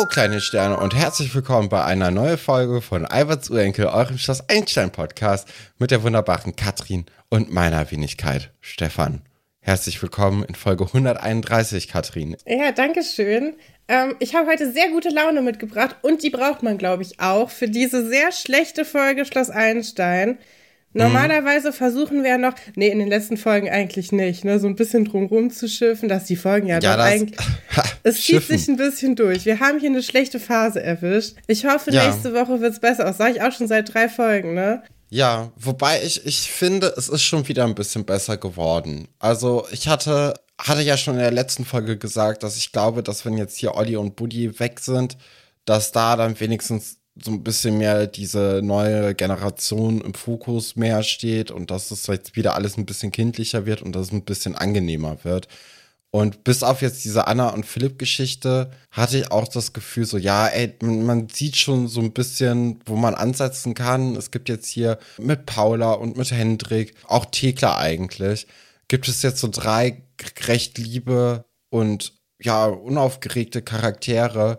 Ho, kleine Sterne und herzlich willkommen bei einer neuen Folge von Alberts Urenkel, eurem Schloss Einstein Podcast mit der wunderbaren Katrin und meiner Wenigkeit Stefan. Herzlich willkommen in Folge 131, Katrin. Ja, danke schön. Ähm, ich habe heute sehr gute Laune mitgebracht und die braucht man, glaube ich, auch für diese sehr schlechte Folge Schloss Einstein. Normalerweise versuchen wir ja noch, nee, in den letzten Folgen eigentlich nicht, ne, so ein bisschen drumrum zu schiffen, dass die Folgen ja, ja doch eigentlich, es zieht sich ein bisschen durch. Wir haben hier eine schlechte Phase erwischt. Ich hoffe, ja. nächste Woche wird's besser aus. Sag ich auch schon seit drei Folgen, ne? Ja, wobei ich, ich finde, es ist schon wieder ein bisschen besser geworden. Also ich hatte, hatte ja schon in der letzten Folge gesagt, dass ich glaube, dass wenn jetzt hier Olli und Buddy weg sind, dass da dann wenigstens so ein bisschen mehr diese neue Generation im Fokus mehr steht und dass es jetzt wieder alles ein bisschen kindlicher wird und dass es ein bisschen angenehmer wird. Und bis auf jetzt diese Anna und Philipp Geschichte hatte ich auch das Gefühl so, ja, ey, man sieht schon so ein bisschen, wo man ansetzen kann. Es gibt jetzt hier mit Paula und mit Hendrik, auch Thekla eigentlich, gibt es jetzt so drei recht liebe und ja, unaufgeregte Charaktere,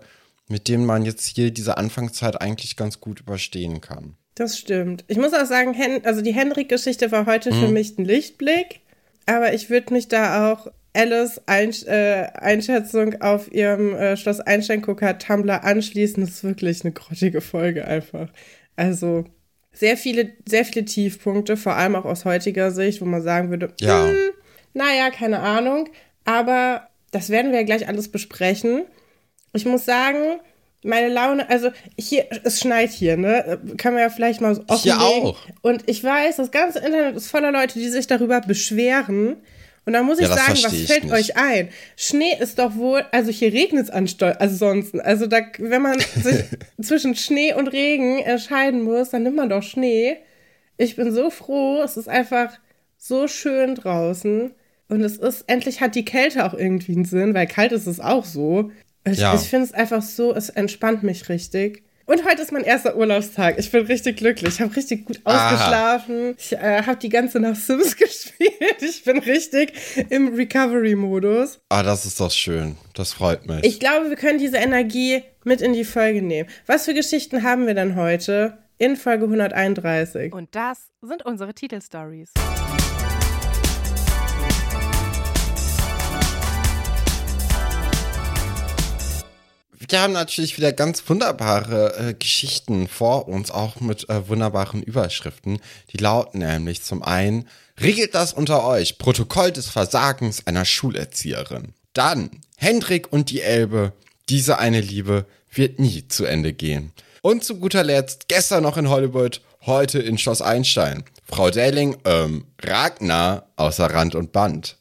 mit denen man jetzt hier diese Anfangszeit eigentlich ganz gut überstehen kann. Das stimmt. Ich muss auch sagen, also die Hendrik-Geschichte war heute mhm. für mich ein Lichtblick, aber ich würde mich da auch Alice Einsch äh, Einschätzung auf ihrem äh, Schloss Einstein-Gucker Tumblr anschließen. Das ist wirklich eine grottige Folge einfach. Also sehr viele, sehr viele Tiefpunkte, vor allem auch aus heutiger Sicht, wo man sagen würde, ja. Hm, naja, keine Ahnung. Aber das werden wir ja gleich alles besprechen. Ich muss sagen, meine Laune, also hier, es schneit hier, ne? Kann man ja vielleicht mal so offen Hier auch. Und ich weiß, das ganze Internet ist voller Leute, die sich darüber beschweren. Und da muss ich ja, sagen, was fällt nicht. euch ein? Schnee ist doch wohl, also hier regnet es ansonsten. Also da, wenn man sich zwischen Schnee und Regen entscheiden muss, dann nimmt man doch Schnee. Ich bin so froh, es ist einfach so schön draußen. Und es ist, endlich hat die Kälte auch irgendwie einen Sinn, weil kalt ist es auch so. Ich, ja. ich finde es einfach so, es entspannt mich richtig. Und heute ist mein erster Urlaubstag. Ich bin richtig glücklich. Ich habe richtig gut ausgeschlafen. Aha. Ich äh, habe die ganze Nacht Sims gespielt. Ich bin richtig im Recovery-Modus. Ah, das ist doch schön. Das freut mich. Ich glaube, wir können diese Energie mit in die Folge nehmen. Was für Geschichten haben wir denn heute in Folge 131? Und das sind unsere Titelstories. Wir haben natürlich wieder ganz wunderbare äh, Geschichten vor uns, auch mit äh, wunderbaren Überschriften. Die lauten nämlich zum einen, regelt das unter euch, Protokoll des Versagens einer Schulerzieherin. Dann, Hendrik und die Elbe, diese eine Liebe wird nie zu Ende gehen. Und zu guter Letzt, gestern noch in Hollywood, heute in Schloss Einstein. Frau Delling, ähm, Ragnar außer Rand und Band.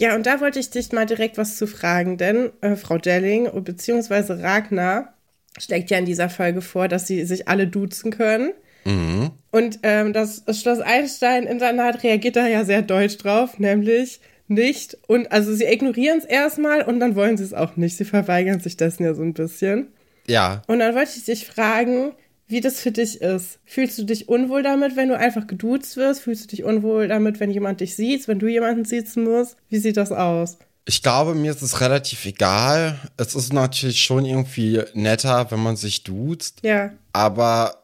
Ja, und da wollte ich dich mal direkt was zu fragen, denn äh, Frau Delling bzw. Ragnar schlägt ja in dieser Folge vor, dass sie sich alle duzen können. Mhm. Und ähm, das Schloss Einstein-Internat reagiert da ja sehr deutsch drauf, nämlich nicht. Und also sie ignorieren es erstmal und dann wollen sie es auch nicht. Sie verweigern sich dessen ja so ein bisschen. Ja. Und dann wollte ich dich fragen, wie das für dich ist. Fühlst du dich unwohl damit, wenn du einfach geduzt wirst? Fühlst du dich unwohl damit, wenn jemand dich sieht, wenn du jemanden sitzen musst? Wie sieht das aus? Ich glaube, mir ist es relativ egal. Es ist natürlich schon irgendwie netter, wenn man sich duzt. Ja. Aber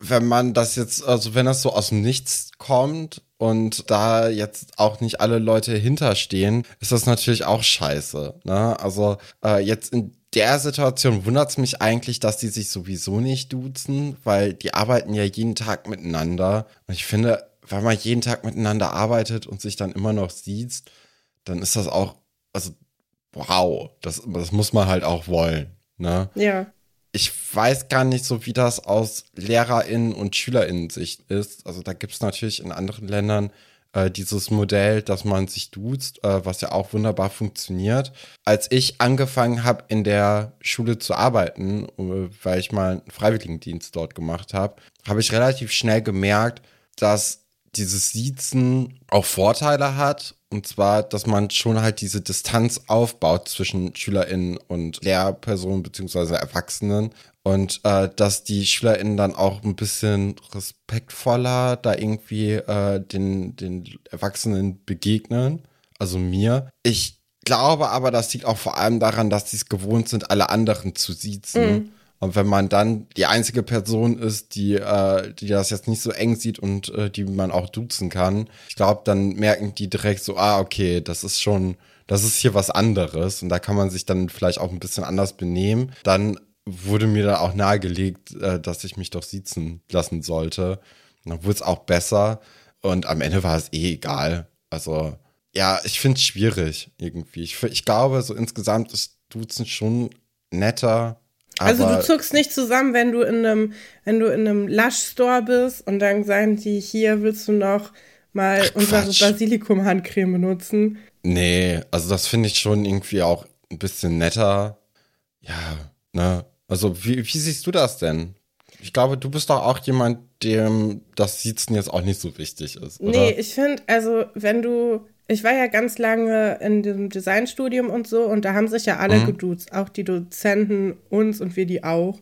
wenn man das jetzt, also wenn das so aus dem Nichts kommt und da jetzt auch nicht alle Leute hinterstehen, ist das natürlich auch scheiße. Ne? Also äh, jetzt in der Situation wundert es mich eigentlich, dass die sich sowieso nicht duzen, weil die arbeiten ja jeden Tag miteinander. Und ich finde, wenn man jeden Tag miteinander arbeitet und sich dann immer noch sieht, dann ist das auch, also, wow, das, das muss man halt auch wollen. Ne? Ja. Ich weiß gar nicht so, wie das aus LehrerInnen und SchülerInnen-Sicht ist. Also da gibt es natürlich in anderen Ländern äh, dieses Modell, dass man sich duzt, äh, was ja auch wunderbar funktioniert. Als ich angefangen habe, in der Schule zu arbeiten, äh, weil ich mal einen Freiwilligendienst dort gemacht habe, habe ich relativ schnell gemerkt, dass dieses Siezen auch Vorteile hat. Und zwar, dass man schon halt diese Distanz aufbaut zwischen SchülerInnen und Lehrpersonen beziehungsweise Erwachsenen. Und äh, dass die SchülerInnen dann auch ein bisschen respektvoller da irgendwie äh, den, den Erwachsenen begegnen. also mir. Ich glaube aber, das liegt auch vor allem daran, dass sie es gewohnt sind, alle anderen zu siezen. Mhm. Und wenn man dann die einzige Person ist, die, äh, die das jetzt nicht so eng sieht und äh, die man auch duzen kann, ich glaube, dann merken die direkt so, ah, okay, das ist schon, das ist hier was anderes und da kann man sich dann vielleicht auch ein bisschen anders benehmen. Dann wurde mir da auch nahegelegt, äh, dass ich mich doch siezen lassen sollte. Und dann wurde es auch besser und am Ende war es eh egal. Also, ja, ich finde es schwierig irgendwie. Ich, ich glaube, so insgesamt ist Duzen schon netter also du zuckst nicht zusammen, wenn du in einem, wenn du in einem Lush-Store bist und dann sagen die, hier willst du noch mal Ach, unsere Basilikum-Handcreme benutzen. Nee, also das finde ich schon irgendwie auch ein bisschen netter. Ja, ne? Also wie, wie siehst du das denn? Ich glaube, du bist doch auch jemand, dem das Sitzen jetzt auch nicht so wichtig ist, oder? Nee, ich finde, also wenn du ich war ja ganz lange in dem Designstudium und so und da haben sich ja alle mhm. geduzt, auch die Dozenten, uns und wir die auch.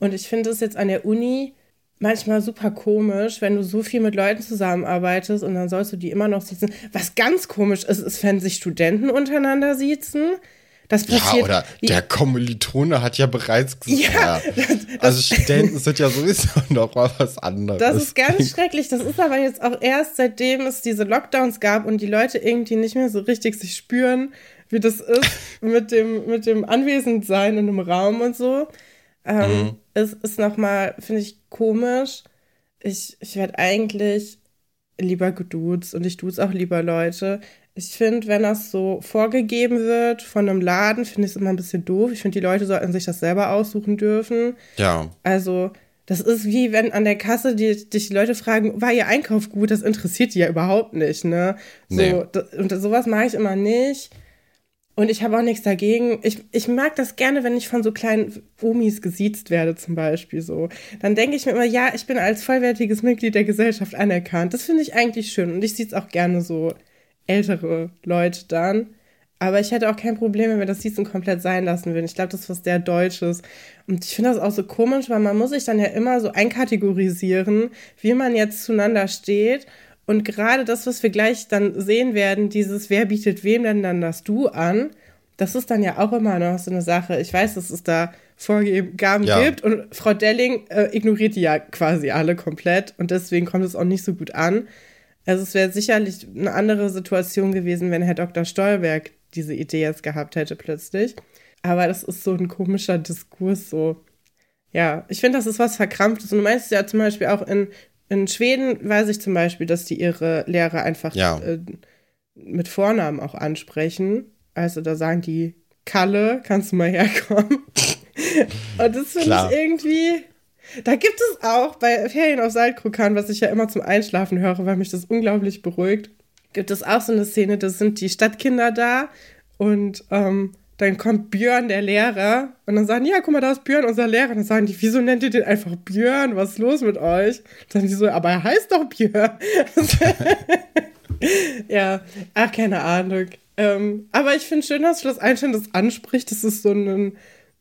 Und ich finde es jetzt an der Uni manchmal super komisch, wenn du so viel mit Leuten zusammenarbeitest und dann sollst du die immer noch sitzen. Was ganz komisch ist, ist, wenn sich Studenten untereinander sitzen. Das passiert. Ja, oder der Kommilitone hat ja bereits gesagt. Ja, das, also Studenten sind ja sowieso noch mal was anderes. Das ist ganz schrecklich. Das ist aber jetzt auch erst seitdem es diese Lockdowns gab und die Leute irgendwie nicht mehr so richtig sich spüren, wie das ist mit dem, mit dem Anwesendsein in einem Raum und so. Ähm, mhm. Es ist nochmal, finde ich, komisch. Ich, ich werde eigentlich lieber geduzt und ich duze auch lieber Leute. Ich finde, wenn das so vorgegeben wird von einem Laden, finde ich es immer ein bisschen doof. Ich finde, die Leute sollten sich das selber aussuchen dürfen. Ja. Also, das ist wie wenn an der Kasse die, dich die Leute fragen, war ihr Einkauf gut? Das interessiert die ja überhaupt nicht, ne? So, nee. und sowas mache ich immer nicht. Und ich habe auch nichts dagegen. Ich, ich mag das gerne, wenn ich von so kleinen Omis gesiezt werde, zum Beispiel so. Dann denke ich mir immer, ja, ich bin als vollwertiges Mitglied der Gesellschaft anerkannt. Das finde ich eigentlich schön. Und ich sieht es auch gerne so ältere Leute dann. Aber ich hätte auch kein Problem, wenn wir das Season komplett sein lassen würden. Ich glaube, das ist was sehr Deutsches. Und ich finde das auch so komisch, weil man muss sich dann ja immer so einkategorisieren, wie man jetzt zueinander steht. Und gerade das, was wir gleich dann sehen werden, dieses Wer bietet wem denn dann das Du an, das ist dann ja auch immer noch so eine Sache. Ich weiß, dass es da Vorgaben ja. gibt und Frau Delling äh, ignoriert die ja quasi alle komplett und deswegen kommt es auch nicht so gut an. Also es wäre sicherlich eine andere Situation gewesen, wenn Herr Dr. Stolberg diese Idee jetzt gehabt hätte plötzlich. Aber das ist so ein komischer Diskurs so. Ja, ich finde, das ist was Verkrampftes. Und du meinst ja zum Beispiel auch in, in Schweden, weiß ich zum Beispiel, dass die ihre Lehrer einfach ja. äh, mit Vornamen auch ansprechen. Also da sagen die, Kalle, kannst du mal herkommen? Und das finde ich irgendwie, da gibt es auch bei Ferien auf Saltkrokan, was ich ja immer zum Einschlafen höre, weil mich das unglaublich beruhigt, gibt es auch so eine Szene, da sind die Stadtkinder da und ähm, dann kommt Björn, der Lehrer, und dann sagen, ja, guck mal, da ist Björn, unser Lehrer. Und dann sagen die, wieso nennt ihr den einfach Björn? Was ist los mit euch? Dann sagen die so, aber er heißt doch Björn. ja, ach, keine Ahnung. Ähm, aber ich finde schön, dass das Einstein das anspricht. Das ist so ein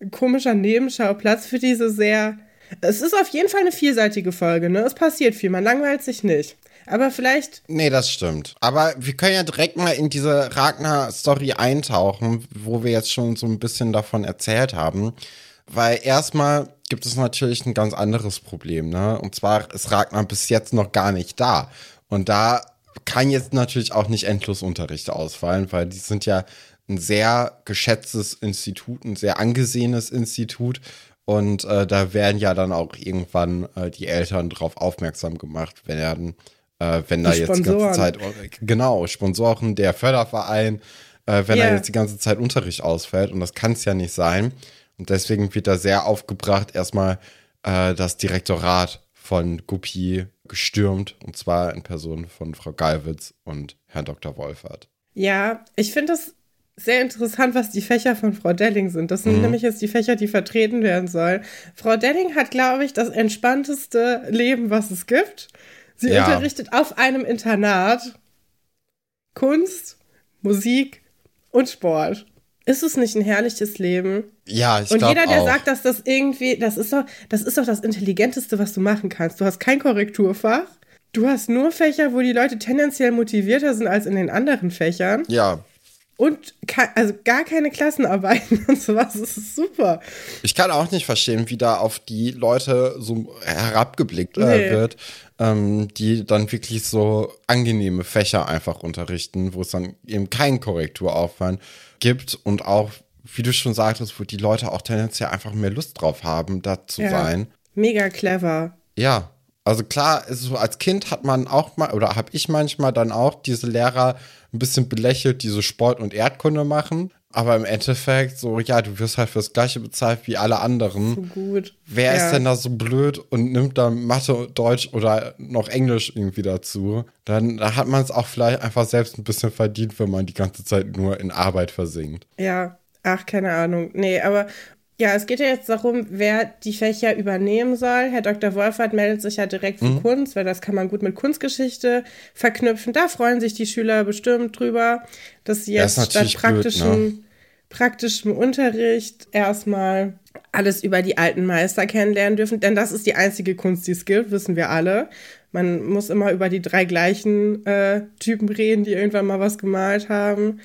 komischer Nebenschauplatz für diese sehr es ist auf jeden Fall eine vielseitige Folge, ne? Es passiert viel, man langweilt sich nicht. Aber vielleicht. Nee, das stimmt. Aber wir können ja direkt mal in diese Ragnar-Story eintauchen, wo wir jetzt schon so ein bisschen davon erzählt haben. Weil erstmal gibt es natürlich ein ganz anderes Problem, ne? Und zwar ist Ragnar bis jetzt noch gar nicht da. Und da kann jetzt natürlich auch nicht endlos Unterricht ausfallen, weil die sind ja ein sehr geschätztes Institut, ein sehr angesehenes Institut. Und äh, da werden ja dann auch irgendwann äh, die Eltern drauf aufmerksam gemacht werden, äh, wenn da jetzt die ganze Zeit, genau, Sponsoren, der Förderverein, äh, wenn yeah. da jetzt die ganze Zeit Unterricht ausfällt. Und das kann es ja nicht sein. Und deswegen wird da sehr aufgebracht, erstmal äh, das Direktorat von Guppy gestürmt. Und zwar in Person von Frau Galwitz und Herrn Dr. Wolfert. Ja, ich finde das sehr interessant, was die Fächer von Frau Delling sind. Das sind mhm. nämlich jetzt die Fächer, die vertreten werden sollen. Frau Delling hat, glaube ich, das entspannteste Leben, was es gibt. Sie ja. unterrichtet auf einem Internat Kunst, Musik und Sport. Ist es nicht ein herrliches Leben? Ja, ich Und jeder, der auch. sagt, dass das irgendwie, das ist doch, das ist doch das Intelligenteste, was du machen kannst. Du hast kein Korrekturfach. du hast nur Fächer, wo die Leute tendenziell motivierter sind als in den anderen Fächern. Ja. Und also gar keine Klassenarbeiten und sowas. Das ist super. Ich kann auch nicht verstehen, wie da auf die Leute so herabgeblickt äh, nee. wird, ähm, die dann wirklich so angenehme Fächer einfach unterrichten, wo es dann eben keinen Korrekturaufwand gibt und auch, wie du schon sagtest, wo die Leute auch tendenziell einfach mehr Lust drauf haben, da zu ja. sein. Mega clever. Ja, also klar, so als Kind hat man auch mal, oder habe ich manchmal dann auch diese Lehrer ein bisschen belächelt, die so Sport und Erdkunde machen. Aber im Endeffekt, so, ja, du wirst halt fürs Gleiche bezahlt wie alle anderen. So gut. Wer ja. ist denn da so blöd und nimmt dann Mathe, Deutsch oder noch Englisch irgendwie dazu? Dann da hat man es auch vielleicht einfach selbst ein bisschen verdient, wenn man die ganze Zeit nur in Arbeit versinkt. Ja, ach, keine Ahnung. Nee, aber ja, es geht ja jetzt darum, wer die Fächer übernehmen soll. Herr Dr. Wolfert meldet sich ja direkt für mhm. Kunst, weil das kann man gut mit Kunstgeschichte verknüpfen. Da freuen sich die Schüler bestimmt drüber, dass sie jetzt statt praktischen, blöd, ne? praktischem Unterricht erstmal alles über die alten Meister kennenlernen dürfen. Denn das ist die einzige Kunst, die es gibt, wissen wir alle. Man muss immer über die drei gleichen äh, Typen reden, die irgendwann mal was gemalt haben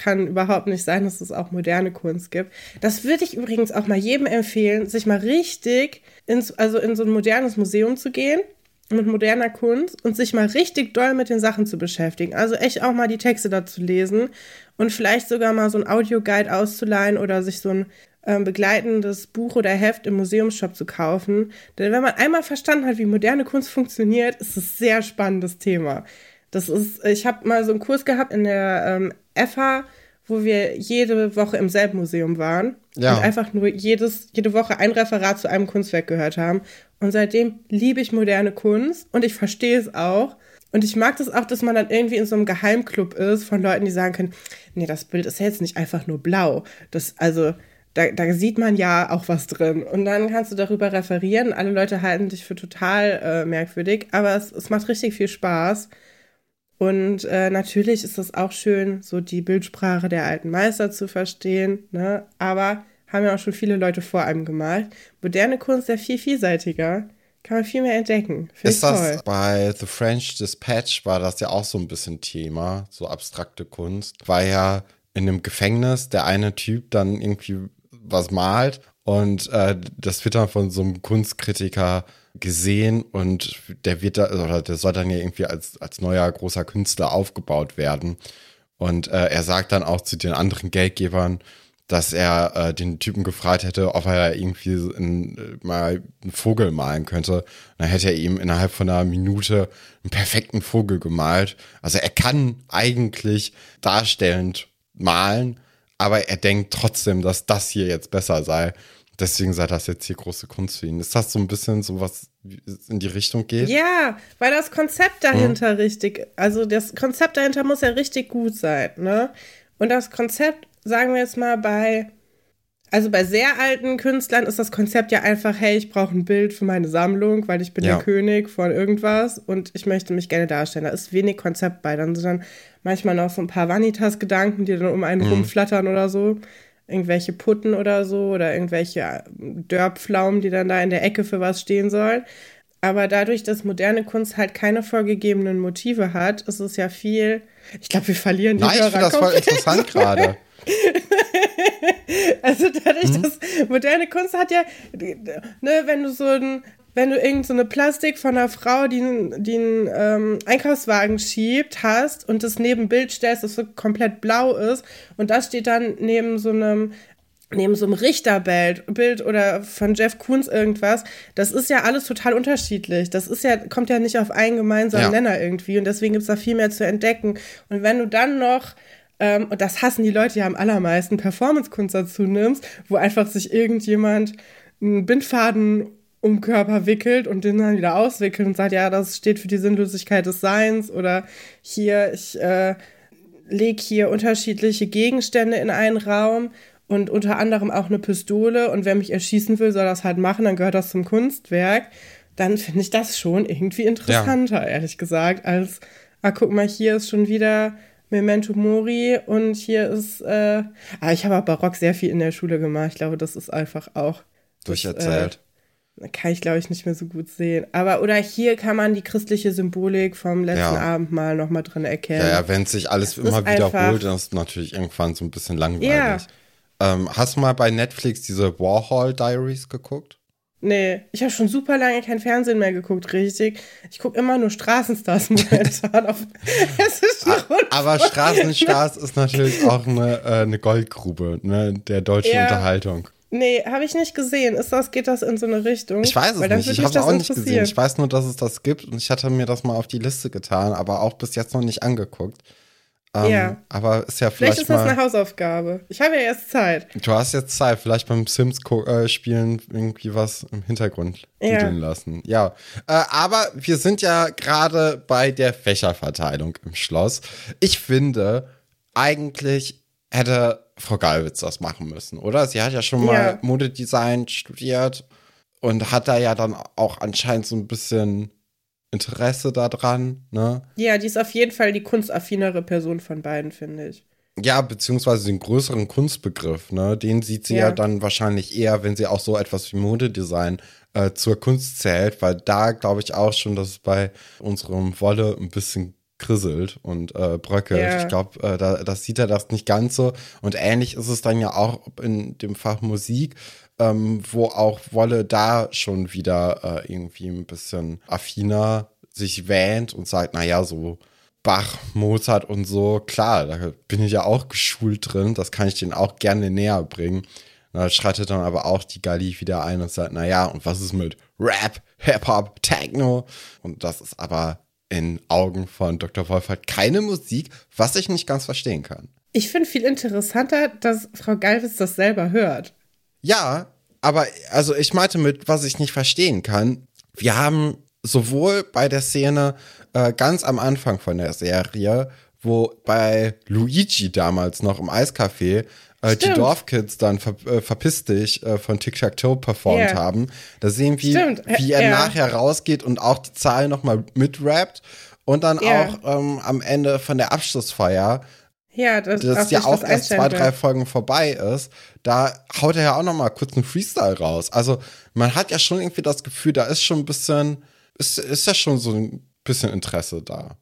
kann überhaupt nicht sein, dass es auch moderne Kunst gibt. Das würde ich übrigens auch mal jedem empfehlen, sich mal richtig ins, also in so ein modernes Museum zu gehen mit moderner Kunst und sich mal richtig doll mit den Sachen zu beschäftigen. Also echt auch mal die Texte dazu lesen und vielleicht sogar mal so ein Audioguide auszuleihen oder sich so ein äh, begleitendes Buch oder Heft im Museumsshop zu kaufen. Denn wenn man einmal verstanden hat, wie moderne Kunst funktioniert, ist es ein sehr spannendes Thema. Das ist, ich habe mal so einen Kurs gehabt in der ähm, FH, wo wir jede Woche im selben Museum waren ja. und einfach nur jedes, jede Woche ein Referat zu einem Kunstwerk gehört haben. Und seitdem liebe ich moderne Kunst und ich verstehe es auch. Und ich mag das auch, dass man dann irgendwie in so einem Geheimclub ist von Leuten, die sagen können, nee, das Bild ist jetzt nicht einfach nur blau. Das, also, da, da sieht man ja auch was drin. Und dann kannst du darüber referieren. Alle Leute halten dich für total äh, merkwürdig, aber es, es macht richtig viel Spaß. Und äh, natürlich ist es auch schön, so die Bildsprache der alten Meister zu verstehen, ne? aber haben ja auch schon viele Leute vor einem gemalt. Moderne Kunst ist ja viel vielseitiger, kann man viel mehr entdecken. Find ist das toll. bei The French Dispatch war das ja auch so ein bisschen Thema, so abstrakte Kunst. War ja in einem Gefängnis der eine Typ dann irgendwie was malt und äh, das wird dann von so einem Kunstkritiker gesehen und der wird da, oder der soll dann ja irgendwie als, als neuer großer Künstler aufgebaut werden. Und äh, er sagt dann auch zu den anderen Geldgebern, dass er äh, den Typen gefragt hätte, ob er irgendwie in, äh, mal einen Vogel malen könnte. Und dann hätte er ihm innerhalb von einer Minute einen perfekten Vogel gemalt. Also er kann eigentlich darstellend malen, aber er denkt trotzdem, dass das hier jetzt besser sei. Deswegen sei das jetzt hier große Kunst für ihn. Ist das so ein bisschen so was in die Richtung geht? Ja, weil das Konzept dahinter mhm. richtig, also das Konzept dahinter muss ja richtig gut sein, ne? Und das Konzept, sagen wir jetzt mal bei, also bei sehr alten Künstlern ist das Konzept ja einfach, hey, ich brauche ein Bild für meine Sammlung, weil ich bin ja. der König von irgendwas und ich möchte mich gerne darstellen. Da ist wenig Konzept bei. Dann sind dann manchmal noch so ein paar Vanitas-Gedanken, die dann um einen mhm. rumflattern oder so irgendwelche Putten oder so oder irgendwelche Dörrpflaumen, die dann da in der Ecke für was stehen sollen. Aber dadurch, dass moderne Kunst halt keine vorgegebenen Motive hat, ist es ja viel. Ich glaube, wir verlieren die Nein, Hörer ich finde das voll interessant gerade. also dadurch, hm? dass moderne Kunst hat ja, ne, wenn du so ein wenn du irgend so eine Plastik von einer Frau, die, die einen ähm, Einkaufswagen schiebt, hast und das neben Bild stellst, das so komplett blau ist und das steht dann neben so einem neben so einem Richterbild Bild oder von Jeff Koons irgendwas, das ist ja alles total unterschiedlich. Das ist ja, kommt ja nicht auf einen gemeinsamen ja. Nenner irgendwie und deswegen gibt es da viel mehr zu entdecken. Und wenn du dann noch ähm, und das hassen die Leute ja am allermeisten, Performance-Kunst dazu nimmst, wo einfach sich irgendjemand einen Bindfaden um Körper wickelt und den dann wieder auswickelt und sagt, ja, das steht für die Sinnlosigkeit des Seins oder hier, ich äh, lege hier unterschiedliche Gegenstände in einen Raum und unter anderem auch eine Pistole und wer mich erschießen will, soll das halt machen, dann gehört das zum Kunstwerk, dann finde ich das schon irgendwie interessanter, ja. ehrlich gesagt, als, ah, guck mal, hier ist schon wieder Memento Mori und hier ist, äh, ah, ich habe Barock sehr viel in der Schule gemacht, ich glaube, das ist einfach auch durcherzählt. Das, äh, kann ich, glaube ich, nicht mehr so gut sehen. Aber, oder hier kann man die christliche Symbolik vom letzten ja. Abendmahl nochmal drin erkennen. Ja, ja wenn sich alles das immer wiederholt, dann ist es natürlich irgendwann so ein bisschen langweilig. Ja. Ähm, hast du mal bei Netflix diese Warhol Diaries geguckt? Nee, ich habe schon super lange kein Fernsehen mehr geguckt, richtig. Ich gucke immer nur Straßenstars momentan. auf, es ist Aber Straßenstars ist natürlich auch eine, äh, eine Goldgrube ne, der deutschen ja. Unterhaltung. Nee, habe ich nicht gesehen. Ist das, geht das in so eine Richtung? Ich weiß es nicht. Ich habe es auch nicht gesehen. Ich weiß nur, dass es das gibt und ich hatte mir das mal auf die Liste getan, aber auch bis jetzt noch nicht angeguckt. Ähm, ja. Aber ist ja vielleicht. Vielleicht ist das eine Hausaufgabe. Ich habe ja erst Zeit. Du hast jetzt Zeit. Vielleicht beim Sims-Spielen äh, irgendwie was im Hintergrund ja. lassen. Ja. Äh, aber wir sind ja gerade bei der Fächerverteilung im Schloss. Ich finde, eigentlich hätte Frau Galwitz das machen müssen, oder? Sie hat ja schon mal ja. Modedesign studiert und hat da ja dann auch anscheinend so ein bisschen Interesse daran, ne? Ja, die ist auf jeden Fall die kunstaffinere Person von beiden, finde ich. Ja, beziehungsweise den größeren Kunstbegriff, ne? Den sieht sie ja, ja dann wahrscheinlich eher, wenn sie auch so etwas wie Modedesign äh, zur Kunst zählt, weil da glaube ich auch schon, dass es bei unserem Wolle ein bisschen krisselt und äh, bröckelt. Ja. Ich glaube, äh, da, das sieht er das nicht ganz so. Und ähnlich ist es dann ja auch in dem Fach Musik, ähm, wo auch Wolle da schon wieder äh, irgendwie ein bisschen affiner sich wähnt und sagt, naja, so Bach, Mozart und so, klar, da bin ich ja auch geschult drin, das kann ich denen auch gerne näher bringen. Da schreitet dann aber auch die Gali wieder ein und sagt, naja, und was ist mit Rap, Hip-Hop, Techno? Und das ist aber in Augen von Dr. Wolfert keine Musik, was ich nicht ganz verstehen kann. Ich finde viel interessanter, dass Frau Galvis das selber hört. Ja, aber also ich meinte mit, was ich nicht verstehen kann, wir haben sowohl bei der Szene äh, ganz am Anfang von der Serie, wo bei Luigi damals noch im Eiscafé äh, die Dorfkids dann ver äh, verpiss dich äh, von Tic Tac Toe performt yeah. haben. Da sehen wir, wie er ja. nachher rausgeht und auch die Zahl nochmal mitrappt und dann yeah. auch ähm, am Ende von der Abschlussfeier ja, das, das ja auch erst zwei, drei Folgen vorbei ist, da haut er ja auch noch mal kurz einen Freestyle raus. Also man hat ja schon irgendwie das Gefühl, da ist schon ein bisschen, ist, ist ja schon so ein bisschen Interesse da.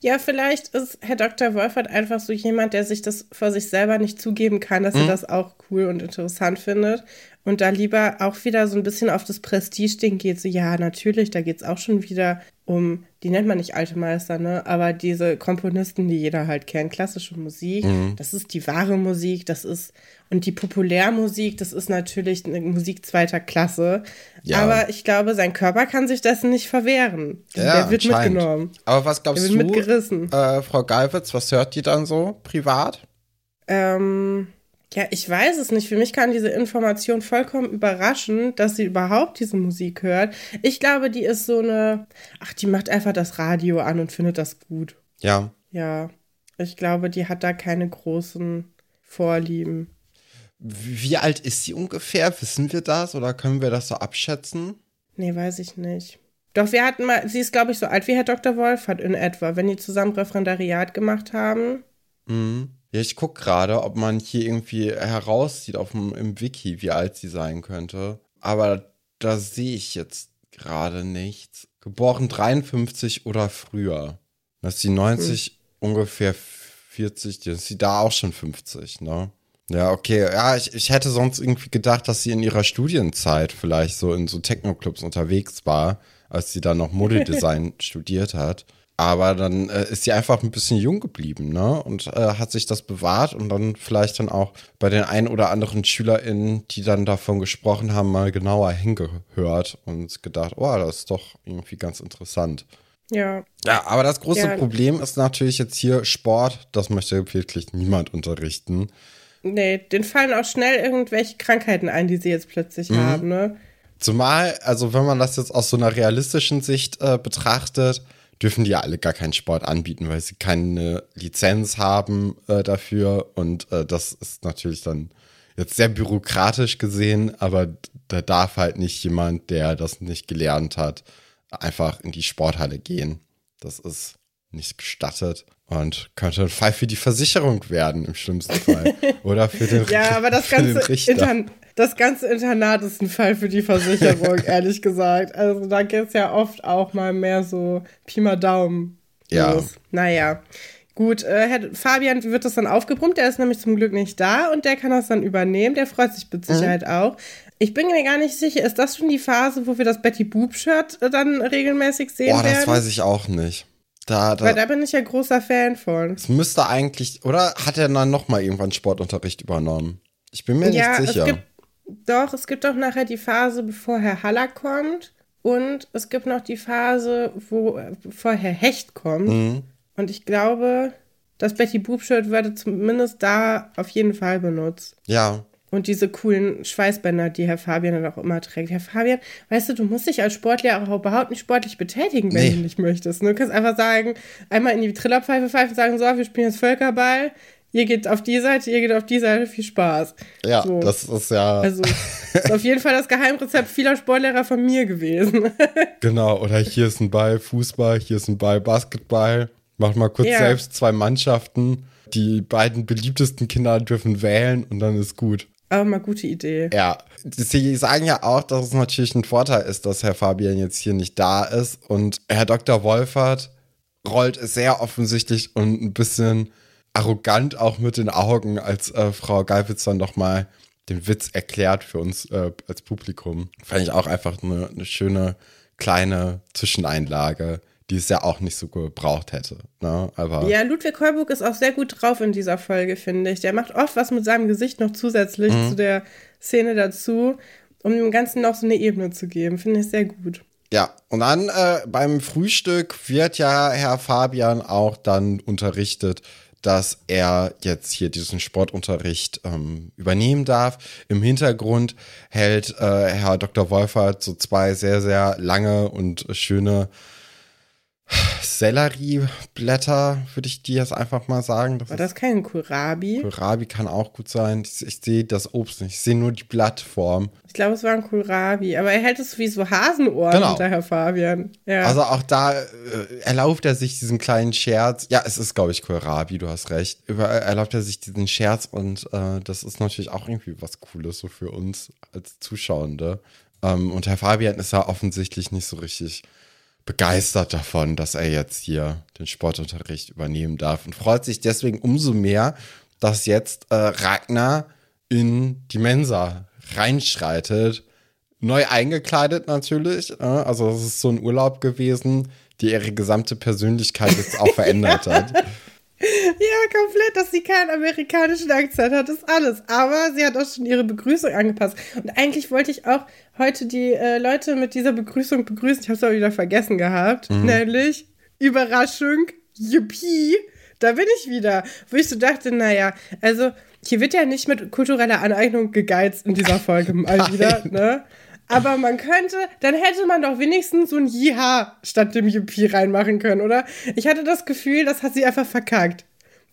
Ja, vielleicht ist Herr Dr. Wolfert einfach so jemand, der sich das vor sich selber nicht zugeben kann, dass mhm. er das auch cool und interessant findet und da lieber auch wieder so ein bisschen auf das Prestige-Ding geht. So, ja, natürlich, da geht es auch schon wieder um, die nennt man nicht alte Meister, ne? Aber diese Komponisten, die jeder halt kennt, klassische Musik, mhm. das ist die wahre Musik, das ist, und die Populärmusik, das ist natürlich eine Musik zweiter Klasse. Ja. Aber ich glaube, sein Körper kann sich dessen nicht verwehren. Ja, Der wird mitgenommen. Aber was glaubst Der wird du, mitgerissen. Äh, Frau Galwitz, was hört die dann so privat? Ähm, ja, ich weiß es nicht. Für mich kann diese Information vollkommen überraschen, dass sie überhaupt diese Musik hört. Ich glaube, die ist so eine, ach, die macht einfach das Radio an und findet das gut. Ja. Ja. Ich glaube, die hat da keine großen Vorlieben. Wie alt ist sie ungefähr? Wissen wir das oder können wir das so abschätzen? Nee, weiß ich nicht. Doch wir hatten mal, sie ist, glaube ich, so alt wie Herr Dr. Wolf hat in etwa, wenn die zusammen Referendariat gemacht haben. Mhm. Ja, ich gucke gerade, ob man hier irgendwie herauszieht auf dem, im Wiki, wie alt sie sein könnte. Aber da sehe ich jetzt gerade nichts. Geboren 53 oder früher. Das ist die 90 hm. ungefähr 40, das ist sie da auch schon 50, ne? Ja, okay. Ja, ich, ich hätte sonst irgendwie gedacht, dass sie in ihrer Studienzeit vielleicht so in so Techno-Clubs unterwegs war, als sie dann noch Modedesign studiert hat. Aber dann äh, ist sie einfach ein bisschen jung geblieben, ne? Und äh, hat sich das bewahrt und dann vielleicht dann auch bei den ein oder anderen SchülerInnen, die dann davon gesprochen haben, mal genauer hingehört und gedacht, oh, das ist doch irgendwie ganz interessant. Ja. Ja, aber das große ja. Problem ist natürlich jetzt hier Sport. Das möchte wirklich niemand unterrichten. Nee, den fallen auch schnell irgendwelche Krankheiten ein, die sie jetzt plötzlich mhm. haben, ne? Zumal, also wenn man das jetzt aus so einer realistischen Sicht äh, betrachtet, dürfen die ja alle gar keinen Sport anbieten, weil sie keine Lizenz haben äh, dafür. Und äh, das ist natürlich dann jetzt sehr bürokratisch gesehen, aber da darf halt nicht jemand, der das nicht gelernt hat, einfach in die Sporthalle gehen. Das ist nicht gestattet. Und könnte ein Fall für die Versicherung werden, im schlimmsten Fall. Oder für den Ja, aber das ganze, Intern das ganze Internat ist ein Fall für die Versicherung, ehrlich gesagt. Also da geht es ja oft auch mal mehr so Pi mal Daumen. Ja. Los. Naja. Gut, äh, Herr Fabian wird das dann aufgebrummt, der ist nämlich zum Glück nicht da und der kann das dann übernehmen, der freut sich mit Sicherheit mhm. auch. Ich bin mir gar nicht sicher, ist das schon die Phase, wo wir das Betty Boop-Shirt äh, dann regelmäßig sehen Boah, das werden? weiß ich auch nicht. Da, da, Weil da bin ich ja großer Fan von. Es müsste eigentlich, oder hat er dann nochmal irgendwann Sportunterricht übernommen? Ich bin mir ja, nicht sicher. Es gibt, doch, es gibt auch nachher die Phase, bevor Herr Haller kommt. Und es gibt noch die Phase, wo bevor Herr Hecht kommt. Mhm. Und ich glaube, das Betty Boop Shirt würde zumindest da auf jeden Fall benutzt. Ja. Und diese coolen Schweißbänder, die Herr Fabian dann auch immer trägt. Herr Fabian, weißt du, du musst dich als Sportler auch überhaupt nicht sportlich betätigen, wenn nee. du nicht möchtest. Ne? Du kannst einfach sagen, einmal in die Trillerpfeife pfeifen, sagen, so, wir spielen jetzt Völkerball. Ihr geht auf die Seite, ihr geht auf die Seite, viel Spaß. Ja, so. das ist ja. Also, ist auf jeden Fall das Geheimrezept vieler Sportlehrer von mir gewesen. genau, oder hier ist ein Ball Fußball, hier ist ein Ball Basketball. Mach mal kurz ja. selbst zwei Mannschaften. Die beiden beliebtesten Kinder dürfen wählen und dann ist gut. Aber mal gute Idee. Ja. Sie sagen ja auch, dass es natürlich ein Vorteil ist, dass Herr Fabian jetzt hier nicht da ist. Und Herr Dr. Wolfert rollt sehr offensichtlich und ein bisschen arrogant auch mit den Augen, als äh, Frau Geilwitz dann nochmal den Witz erklärt für uns äh, als Publikum. Fand ich auch einfach eine, eine schöne kleine Zwischeneinlage die es ja auch nicht so gebraucht hätte. Ne? Aber ja, Ludwig Heuburg ist auch sehr gut drauf in dieser Folge, finde ich. Der macht oft was mit seinem Gesicht noch zusätzlich mhm. zu der Szene dazu, um dem Ganzen noch so eine Ebene zu geben. Finde ich sehr gut. Ja, und dann äh, beim Frühstück wird ja Herr Fabian auch dann unterrichtet, dass er jetzt hier diesen Sportunterricht ähm, übernehmen darf. Im Hintergrund hält äh, Herr Dr. Wolfert so zwei sehr, sehr lange und schöne Sellerieblätter, würde ich dir jetzt einfach mal sagen. Das War das kein Kohlrabi? Kohlrabi kann auch gut sein. Ich, ich sehe das Obst nicht. Ich sehe nur die Blattform. Ich glaube, es war ein Kohlrabi. Aber er hält es wie so Hasenohren genau. unter Herr Fabian. Ja. Also auch da äh, erlaubt er sich diesen kleinen Scherz. Ja, es ist, glaube ich, Kohlrabi, du hast recht. Überall erlaubt er sich diesen Scherz und äh, das ist natürlich auch irgendwie was Cooles so für uns als Zuschauende. Ähm, und Herr Fabian ist ja offensichtlich nicht so richtig begeistert davon, dass er jetzt hier den Sportunterricht übernehmen darf und freut sich deswegen umso mehr, dass jetzt äh, Ragnar in die Mensa reinschreitet. Neu eingekleidet natürlich. Äh, also es ist so ein Urlaub gewesen, die ihre gesamte Persönlichkeit jetzt auch verändert hat. Ja, komplett, dass sie keinen amerikanischen Akzent hat, ist alles. Aber sie hat auch schon ihre Begrüßung angepasst. Und eigentlich wollte ich auch heute die äh, Leute mit dieser Begrüßung begrüßen. Ich habe es aber wieder vergessen gehabt. Mhm. Nämlich, Überraschung, Yippie, da bin ich wieder. Wo ich so dachte, naja, also hier wird ja nicht mit kultureller Aneignung gegeizt in dieser Folge mal wieder, ne? Aber man könnte, dann hätte man doch wenigstens so ein Jiha statt dem Yuppie reinmachen können, oder? Ich hatte das Gefühl, das hat sie einfach verkackt,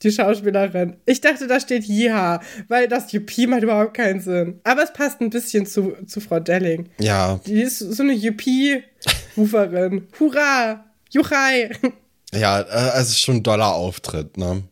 die Schauspielerin. Ich dachte, da steht Jiha, weil das Yuppie macht überhaupt keinen Sinn. Aber es passt ein bisschen zu, zu Frau Delling. Ja. Die ist so eine Yuppie-Ruferin. Hurra! Juchai! Ja, äh, es ist schon ein doller Auftritt, ne?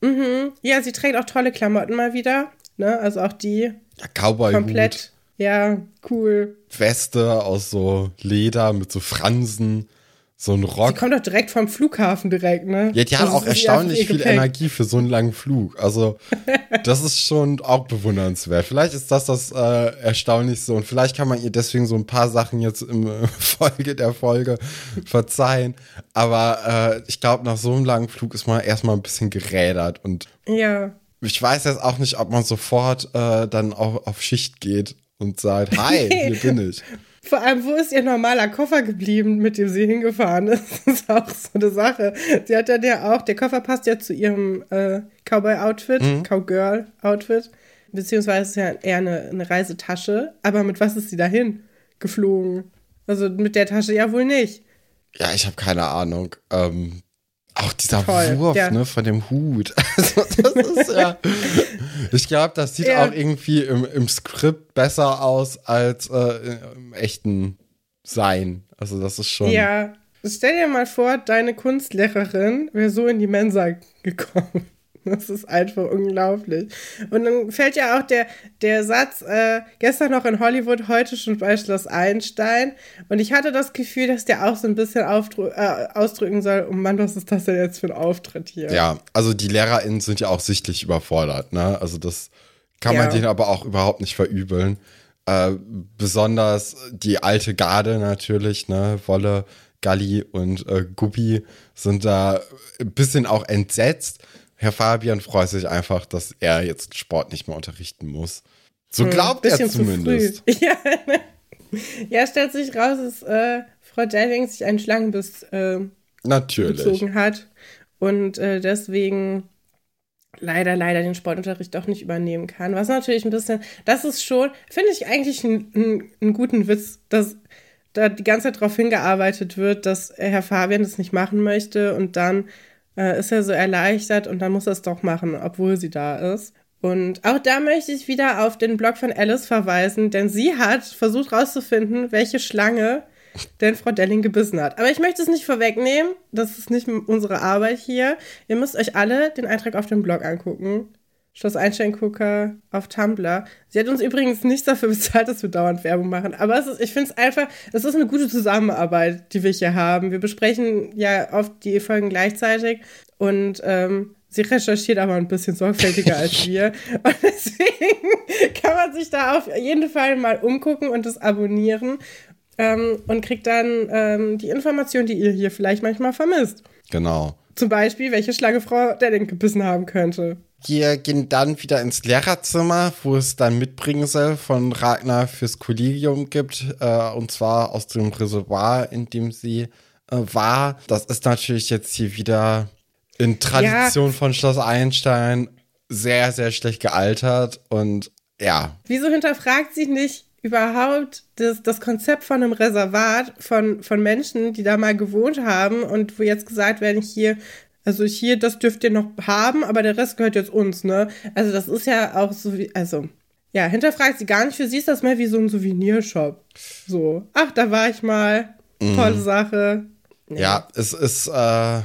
Mhm. Ja, sie trägt auch tolle Klamotten mal wieder. Ne? Also auch die. Ja, Cowboy. Komplett. Ja, cool. Weste aus so Leder mit so Fransen, so ein Rock. Die kommt doch direkt vom Flughafen direkt, ne? Ja, die hat auch erstaunlich viel Energie für so einen langen Flug. Also, das ist schon auch bewundernswert. Vielleicht ist das das äh, Erstaunlichste und vielleicht kann man ihr deswegen so ein paar Sachen jetzt im äh, Folge der Folge verzeihen. Aber äh, ich glaube, nach so einem langen Flug ist man erstmal ein bisschen gerädert und. Ja. Ich weiß jetzt auch nicht, ob man sofort äh, dann auch auf Schicht geht und sagt, hi, hier bin ich. Vor allem, wo ist ihr normaler Koffer geblieben, mit dem sie hingefahren ist? Das ist auch so eine Sache. Sie hat ja der auch, der Koffer passt ja zu ihrem äh, Cowboy-Outfit, mhm. Cowgirl-Outfit. Beziehungsweise ist ja eher eine, eine Reisetasche. Aber mit was ist sie dahin geflogen? Also mit der Tasche ja wohl nicht. Ja, ich habe keine Ahnung. Ähm, auch dieser Toll, Wurf, ja. ne, von dem Hut. Also, das ist ja. ich glaube, das sieht ja. auch irgendwie im, im Skript besser aus als äh, im echten Sein. Also, das ist schon. Ja. Stell dir mal vor, deine Kunstlehrerin wäre so in die Mensa gekommen. Das ist einfach unglaublich. Und dann fällt ja auch der, der Satz, äh, gestern noch in Hollywood, heute schon bei Schloss Einstein. Und ich hatte das Gefühl, dass der auch so ein bisschen äh, ausdrücken soll, oh Mann, was ist das denn jetzt für ein Auftritt hier? Ja, also die LehrerInnen sind ja auch sichtlich überfordert, ne? Also das kann man denen aber auch überhaupt nicht verübeln. Äh, besonders die alte Garde natürlich, ne? Wolle, Galli und äh, Guppi sind da ein bisschen auch entsetzt Herr Fabian freut sich einfach, dass er jetzt Sport nicht mehr unterrichten muss. So hm, glaubt hm, er zumindest. Ja, ja, stellt sich raus, dass äh, Frau Jennings sich einen Schlangenbiss äh, Natürlich. gezogen hat und äh, deswegen leider, leider den Sportunterricht doch nicht übernehmen kann. Was natürlich ein bisschen, das ist schon, finde ich eigentlich einen guten Witz, dass da die ganze Zeit darauf hingearbeitet wird, dass Herr Fabian das nicht machen möchte und dann äh, ist er so erleichtert und dann muss er es doch machen, obwohl sie da ist. Und auch da möchte ich wieder auf den Blog von Alice verweisen, denn sie hat versucht herauszufinden, welche Schlange denn Frau Delling gebissen hat. Aber ich möchte es nicht vorwegnehmen, das ist nicht unsere Arbeit hier. Ihr müsst euch alle den Eintrag auf dem Blog angucken. Schloss Einstein-Gucker auf Tumblr. Sie hat uns übrigens nichts dafür bezahlt, dass wir dauernd Werbung machen. Aber ist, ich finde es einfach, es ist eine gute Zusammenarbeit, die wir hier haben. Wir besprechen ja oft die Folgen gleichzeitig und ähm, sie recherchiert aber ein bisschen sorgfältiger als wir. Und deswegen kann man sich da auf jeden Fall mal umgucken und das abonnieren ähm, und kriegt dann ähm, die Information, die ihr hier vielleicht manchmal vermisst. Genau. Zum Beispiel, welche Schlange Frau Delling gebissen haben könnte. Wir gehen dann wieder ins Lehrerzimmer, wo es dann Mitbringsel von Ragnar fürs Kollegium gibt, äh, und zwar aus dem Reservoir, in dem sie äh, war. Das ist natürlich jetzt hier wieder in Tradition ja. von Schloss Einstein sehr, sehr schlecht gealtert und ja. Wieso hinterfragt sie nicht überhaupt das, das Konzept von einem Reservat von, von Menschen, die da mal gewohnt haben und wo jetzt gesagt werden, hier also hier, das dürft ihr noch haben, aber der Rest gehört jetzt uns, ne? Also das ist ja auch so wie, also, ja, hinterfragt sie gar nicht. Für sie ist das mehr wie so ein Souvenirshop. So, ach, da war ich mal. Mhm. Tolle Sache. Ja, ja es ist äh,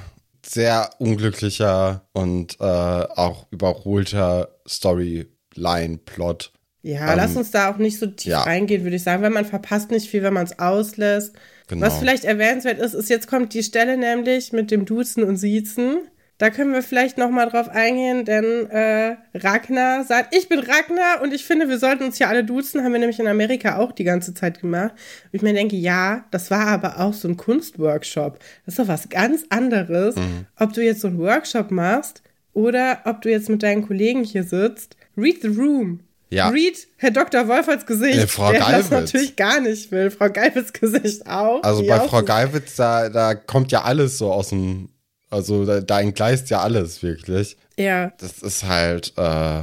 sehr unglücklicher und äh, auch überholter Storyline-Plot. Ja, ähm, lass uns da auch nicht so tief ja. reingehen, würde ich sagen, weil man verpasst nicht viel, wenn man es auslässt. Genau. Was vielleicht erwähnenswert ist, ist, jetzt kommt die Stelle nämlich mit dem Duzen und Siezen. Da können wir vielleicht noch mal drauf eingehen, denn äh, Ragnar sagt, ich bin Ragnar und ich finde, wir sollten uns hier alle duzen. Haben wir nämlich in Amerika auch die ganze Zeit gemacht. Und ich mir denke, ja, das war aber auch so ein Kunstworkshop. Das ist doch was ganz anderes, mhm. ob du jetzt so einen Workshop machst oder ob du jetzt mit deinen Kollegen hier sitzt. Read the room. Ja. Read Herr Dr. Wolferts Gesicht, äh, Frau der Geilwitz. das natürlich gar nicht will. Frau Geilwitz Gesicht auch. Also bei Frau Geilwitz, da, da kommt ja alles so aus dem, also da, da entgleist ja alles wirklich. Ja. Das ist halt, äh,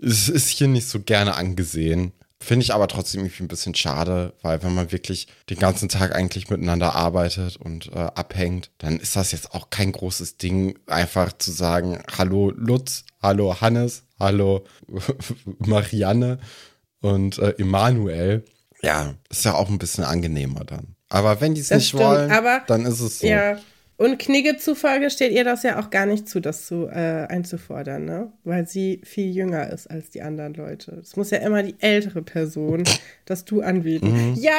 es ist hier nicht so gerne angesehen. Finde ich aber trotzdem irgendwie ein bisschen schade, weil wenn man wirklich den ganzen Tag eigentlich miteinander arbeitet und äh, abhängt, dann ist das jetzt auch kein großes Ding, einfach zu sagen, hallo Lutz, hallo Hannes, hallo Marianne und äh, Emanuel. Ja, ist ja auch ein bisschen angenehmer dann. Aber wenn die es nicht stimmt, wollen, dann ist es so. Ja, und Knigge zufolge steht ihr das ja auch gar nicht zu, das zu, äh, einzufordern, ne? Weil sie viel jünger ist als die anderen Leute. Es muss ja immer die ältere Person das du anbieten. Mhm. Ja,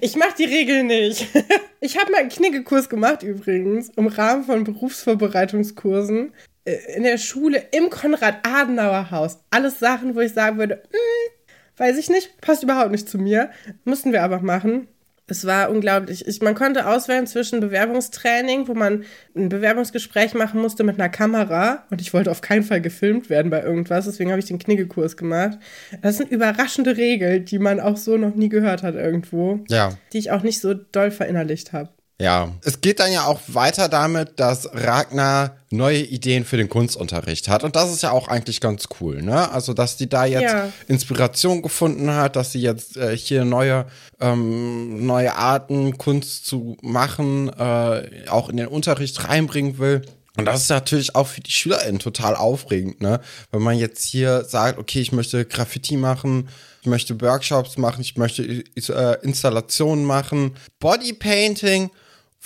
ich mach die Regel nicht. Ich habe mal einen Kniggekurs gemacht übrigens, im Rahmen von Berufsvorbereitungskursen in der Schule im Konrad-Adenauer-Haus. Alles Sachen, wo ich sagen würde, mm, weiß ich nicht, passt überhaupt nicht zu mir. Mussten wir aber machen. Es war unglaublich. Ich, man konnte auswählen zwischen Bewerbungstraining, wo man ein Bewerbungsgespräch machen musste mit einer Kamera und ich wollte auf keinen Fall gefilmt werden bei irgendwas, deswegen habe ich den Kniggekurs gemacht. Das sind überraschende Regeln, die man auch so noch nie gehört hat irgendwo. Ja. Die ich auch nicht so doll verinnerlicht habe. Ja, es geht dann ja auch weiter damit, dass Ragnar neue Ideen für den Kunstunterricht hat. Und das ist ja auch eigentlich ganz cool, ne? Also, dass die da jetzt ja. Inspiration gefunden hat, dass sie jetzt äh, hier neue, ähm, neue Arten, Kunst zu machen, äh, auch in den Unterricht reinbringen will. Und das ist natürlich auch für die SchülerInnen total aufregend, ne? Wenn man jetzt hier sagt, okay, ich möchte Graffiti machen, ich möchte Workshops machen, ich möchte äh, Installationen machen, Bodypainting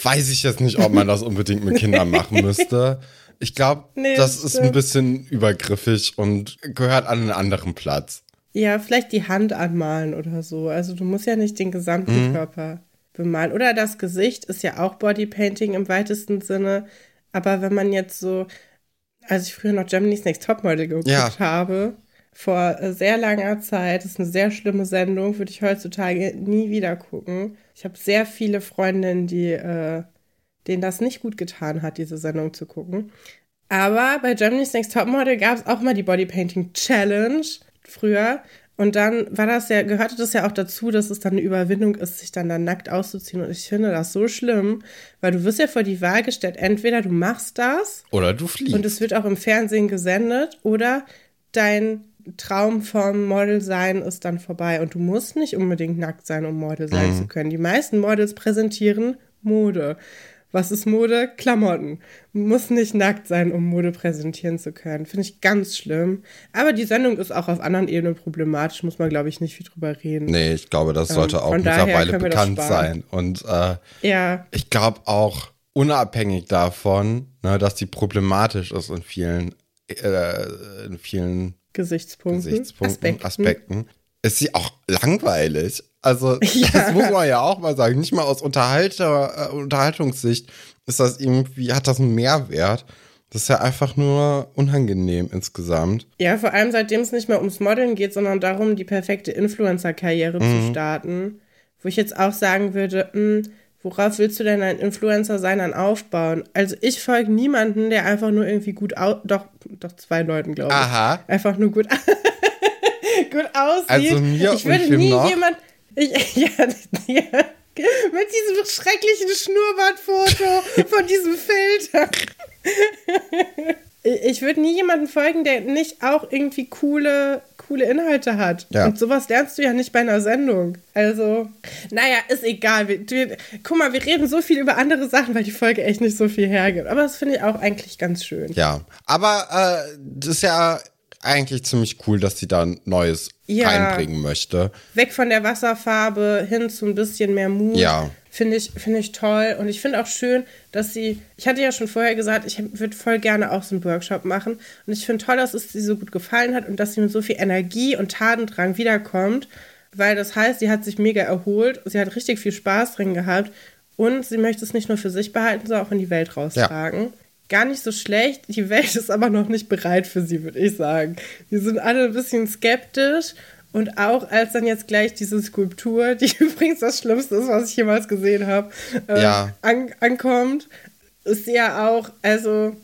weiß ich jetzt nicht, ob man das unbedingt mit Kindern machen müsste. Ich glaube, nee, das ist ein bisschen übergriffig und gehört an einen anderen Platz. Ja, vielleicht die Hand anmalen oder so. Also du musst ja nicht den gesamten mhm. Körper bemalen. Oder das Gesicht ist ja auch Bodypainting im weitesten Sinne. Aber wenn man jetzt so, als ich früher noch Germany's Next Topmodel geguckt ja. habe, vor sehr langer Zeit, das ist eine sehr schlimme Sendung, würde ich heutzutage nie wieder gucken. Ich habe sehr viele Freundinnen, die, äh, denen das nicht gut getan hat, diese Sendung zu gucken. Aber bei Germany's Next Topmodel gab es auch mal die Bodypainting Challenge früher. Und dann war das ja, gehörte das ja auch dazu, dass es dann eine Überwindung ist, sich dann da nackt auszuziehen. Und ich finde das so schlimm, weil du wirst ja vor die Wahl gestellt, entweder du machst das. Oder du fliegst. Und es wird auch im Fernsehen gesendet. Oder dein Traum vom Model sein ist dann vorbei. Und du musst nicht unbedingt nackt sein, um Model sein mhm. zu können. Die meisten Models präsentieren Mode. Was ist Mode? Klamotten. Muss nicht nackt sein, um Mode präsentieren zu können. Finde ich ganz schlimm. Aber die Sendung ist auch auf anderen Ebenen problematisch, muss man, glaube ich, nicht viel drüber reden. Nee, ich glaube, das sollte ähm, auch mittlerweile bekannt sein. Und äh, ja. ich glaube auch, unabhängig davon, ne, dass die problematisch ist in vielen, äh, in vielen Gesichtspunkten, Gesichtspunkten Aspekten. Aspekten, ist sie auch langweilig. Also, ja. das muss man ja auch mal sagen. Nicht mal aus Unterhalter, äh, Unterhaltungssicht ist das irgendwie, hat das einen Mehrwert. Das ist ja einfach nur unangenehm insgesamt. Ja, vor allem seitdem es nicht mehr ums Modeln geht, sondern darum, die perfekte Influencer-Karriere mhm. zu starten. Wo ich jetzt auch sagen würde, mh, hm, worauf willst du denn ein Influencer sein dann aufbauen? Also ich folge niemanden, der einfach nur irgendwie gut aus, doch, doch zwei Leuten, glaube ich. Aha. Einfach nur gut, gut aussieht. Also mir ich würde nie noch? jemand, ich, ja, ja, mit diesem schrecklichen Schnurrbartfoto von diesem Filter. ich würde nie jemanden folgen, der nicht auch irgendwie coole, coole Inhalte hat. Ja. Und sowas lernst du ja nicht bei einer Sendung. Also, naja, ist egal. Wir, wir, guck mal, wir reden so viel über andere Sachen, weil die Folge echt nicht so viel hergibt. Aber das finde ich auch eigentlich ganz schön. Ja, aber äh, das ist ja eigentlich ziemlich cool, dass sie da ein Neues ja. reinbringen möchte. Weg von der Wasserfarbe hin zu ein bisschen mehr Mut. Ja. Finde ich, find ich toll. Und ich finde auch schön, dass sie, ich hatte ja schon vorher gesagt, ich würde voll gerne auch so einen Workshop machen. Und ich finde toll, dass es sie so gut gefallen hat und dass sie mit so viel Energie und Tatendrang wiederkommt. Weil das heißt, sie hat sich mega erholt, sie hat richtig viel Spaß drin gehabt und sie möchte es nicht nur für sich behalten, sondern auch in die Welt raustragen. Ja gar nicht so schlecht. Die Welt ist aber noch nicht bereit für sie, würde ich sagen. Wir sind alle ein bisschen skeptisch. Und auch als dann jetzt gleich diese Skulptur, die übrigens das Schlimmste ist, was ich jemals gesehen habe, äh, ja. an, ankommt, ist sie ja auch, also,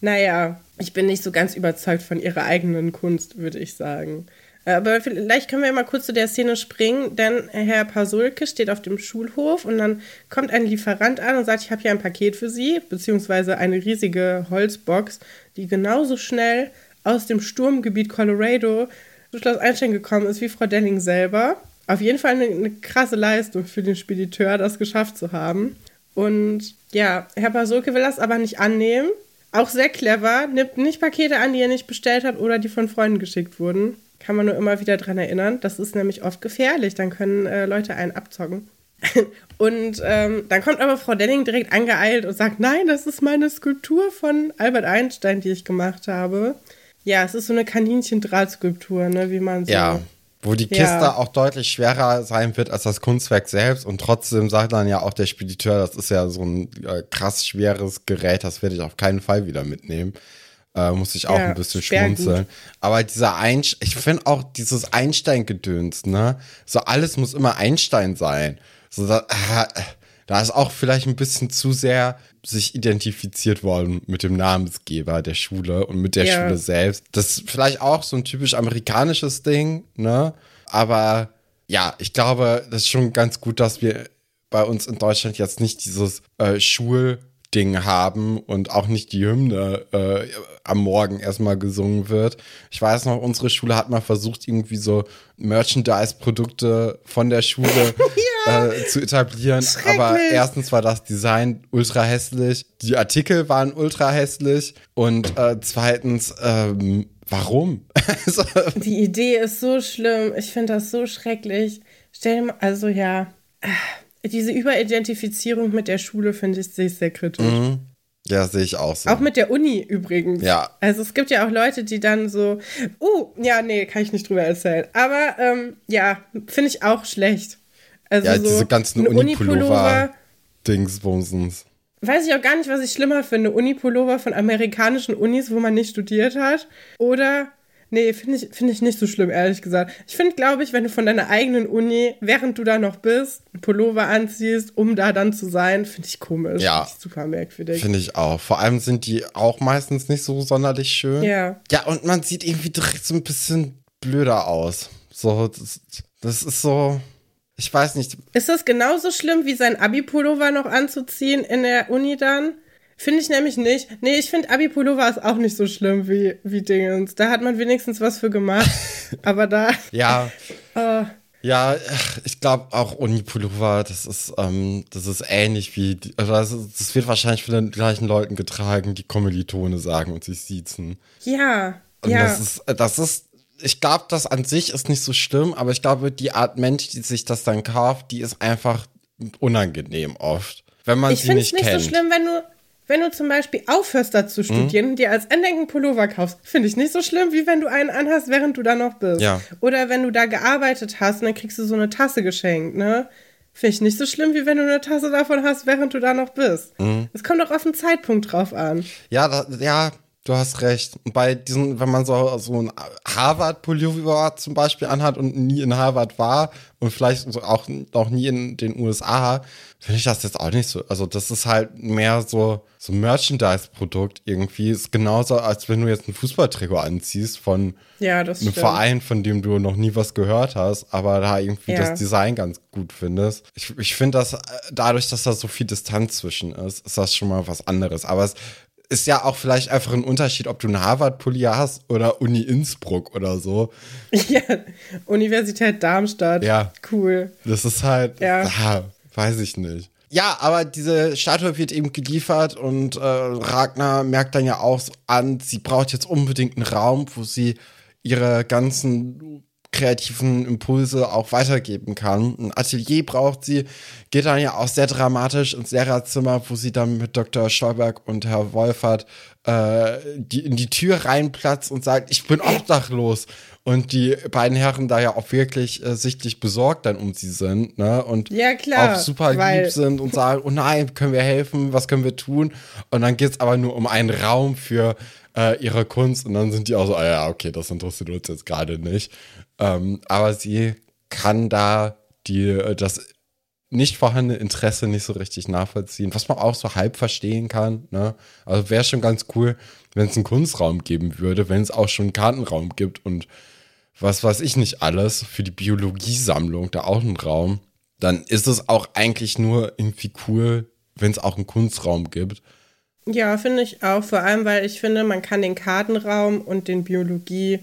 naja, ich bin nicht so ganz überzeugt von ihrer eigenen Kunst, würde ich sagen. Äh, aber vielleicht können wir mal kurz zu der Szene springen, denn Herr Pasulke steht auf dem Schulhof und dann kommt ein Lieferant an und sagt, ich habe hier ein Paket für Sie, beziehungsweise eine riesige Holzbox, die genauso schnell aus dem Sturmgebiet Colorado zu Schloss Einstein gekommen ist wie Frau Delling selber. Auf jeden Fall eine, eine krasse Leistung für den Spediteur, das geschafft zu haben. Und ja, Herr Pasulke will das aber nicht annehmen. Auch sehr clever, nimmt nicht Pakete an, die er nicht bestellt hat oder die von Freunden geschickt wurden. Kann man nur immer wieder dran erinnern. Das ist nämlich oft gefährlich. Dann können äh, Leute einen abzocken. und ähm, dann kommt aber Frau Denning direkt angeeilt und sagt, nein, das ist meine Skulptur von Albert Einstein, die ich gemacht habe. Ja, es ist so eine Kaninchen-Drahtskulptur, ne, wie man so. Ja, wo die Kiste ja. auch deutlich schwerer sein wird als das Kunstwerk selbst. Und trotzdem sagt dann ja auch der Spediteur, das ist ja so ein äh, krass schweres Gerät, das werde ich auf keinen Fall wieder mitnehmen. Äh, muss ich auch ja, ein bisschen schmunzeln. Gut. Aber dieser Einstein, ich finde auch dieses Einstein-Gedöns, ne? So alles muss immer Einstein sein. So, da, äh, da ist auch vielleicht ein bisschen zu sehr sich identifiziert worden mit dem Namensgeber der Schule und mit der ja. Schule selbst. Das ist vielleicht auch so ein typisch amerikanisches Ding, ne? Aber ja, ich glaube, das ist schon ganz gut, dass wir bei uns in Deutschland jetzt nicht dieses äh, Schul- Ding haben und auch nicht die Hymne äh, am Morgen erstmal gesungen wird. Ich weiß noch, unsere Schule hat mal versucht, irgendwie so Merchandise-Produkte von der Schule ja, äh, zu etablieren. Aber erstens war das Design ultra hässlich, die Artikel waren ultra hässlich und äh, zweitens, ähm, warum? die Idee ist so schlimm. Ich finde das so schrecklich. Stell dir mal, also ja diese Überidentifizierung mit der Schule finde ich, ich sehr kritisch. Mhm. Ja, sehe ich auch so. Auch mit der Uni übrigens. Ja. Also es gibt ja auch Leute, die dann so, uh, ja, nee, kann ich nicht drüber erzählen. Aber ähm, ja, finde ich auch schlecht. Also ja, so diese ganzen Unipullover, Dingsbumsens. Weiß ich auch gar nicht, was ich schlimmer finde. Unipullover von amerikanischen Unis, wo man nicht studiert hat. Oder Nee, finde ich, find ich nicht so schlimm, ehrlich gesagt. Ich finde, glaube ich, wenn du von deiner eigenen Uni, während du da noch bist, einen Pullover anziehst, um da dann zu sein, finde ich komisch. Ja. Ich super merkwürdig. Finde ich auch. Vor allem sind die auch meistens nicht so sonderlich schön. Ja. Ja, und man sieht irgendwie direkt so ein bisschen blöder aus. So, das, das ist so. Ich weiß nicht. Ist das genauso schlimm, wie sein Abi-Pullover noch anzuziehen in der Uni dann? Finde ich nämlich nicht. Nee, ich finde Abi-Pullover ist auch nicht so schlimm wie, wie Dingens. Da hat man wenigstens was für gemacht. Aber da. ja. Uh. Ja, ich glaube auch Uni-Pullover, das ist, ähm, das ist ähnlich wie, also das, ist, das, wird wahrscheinlich von den gleichen Leuten getragen, die Kommilitone sagen und sich siezen. Ja. Und ja. das ist, das ist, ich glaube, das an sich ist nicht so schlimm, aber ich glaube, die Art Mensch, die sich das dann kauft, die ist einfach unangenehm oft. Wenn man ich sie nicht kennt. Ich finde es nicht so schlimm, wenn du, wenn du zum Beispiel aufhörst, da zu studieren mhm. und dir als Enddenken Pullover kaufst, finde ich nicht so schlimm, wie wenn du einen anhast, während du da noch bist. Ja. Oder wenn du da gearbeitet hast und dann kriegst du so eine Tasse geschenkt, ne? Finde ich nicht so schlimm, wie wenn du eine Tasse davon hast, während du da noch bist. Mhm. Es kommt doch auf den Zeitpunkt drauf an. Ja, da, ja, Du hast recht. Bei diesen, wenn man so, so ein Harvard-Pullover zum Beispiel anhat und nie in Harvard war und vielleicht auch noch nie in den USA, finde ich das jetzt auch nicht so. Also, das ist halt mehr so, so Merchandise-Produkt irgendwie. Ist genauso, als wenn du jetzt ein Fußballtrikot anziehst von ja, einem stimmt. Verein, von dem du noch nie was gehört hast, aber da irgendwie ja. das Design ganz gut findest. Ich, ich finde das, dadurch, dass da so viel Distanz zwischen ist, ist das schon mal was anderes. Aber es ist ja auch vielleicht einfach ein Unterschied, ob du einen Harvard-Pulli hast oder Uni Innsbruck oder so. Ja, Universität Darmstadt. Ja. Cool. Das ist halt, ja. ah, weiß ich nicht. Ja, aber diese Statue wird eben geliefert und äh, Ragnar merkt dann ja auch an, sie braucht jetzt unbedingt einen Raum, wo sie ihre ganzen kreativen Impulse auch weitergeben kann. Ein Atelier braucht sie, geht dann ja auch sehr dramatisch ins Lehrerzimmer, wo sie dann mit Dr. Stolberg und Herr Wolfert äh, die, in die Tür reinplatzt und sagt, ich bin obdachlos. Und die beiden Herren da ja auch wirklich äh, sichtlich besorgt dann um sie sind, ne? Und ja, klar, auch super lieb sind und sagen, oh nein, können wir helfen, was können wir tun? Und dann geht es aber nur um einen Raum für äh, ihre Kunst und dann sind die auch so, ah ja, okay, das interessiert uns jetzt gerade nicht. Ähm, aber sie kann da die, äh, das nicht vorhandene Interesse nicht so richtig nachvollziehen, was man auch so halb verstehen kann. Ne? Also wäre schon ganz cool, wenn es einen Kunstraum geben würde, wenn es auch schon einen Kartenraum gibt und was weiß ich nicht alles, für die Biologiesammlung da auch einen Raum, dann ist es auch eigentlich nur irgendwie cool, wenn es auch einen Kunstraum gibt. Ja, finde ich auch. Vor allem, weil ich finde, man kann den Kartenraum und den Biologie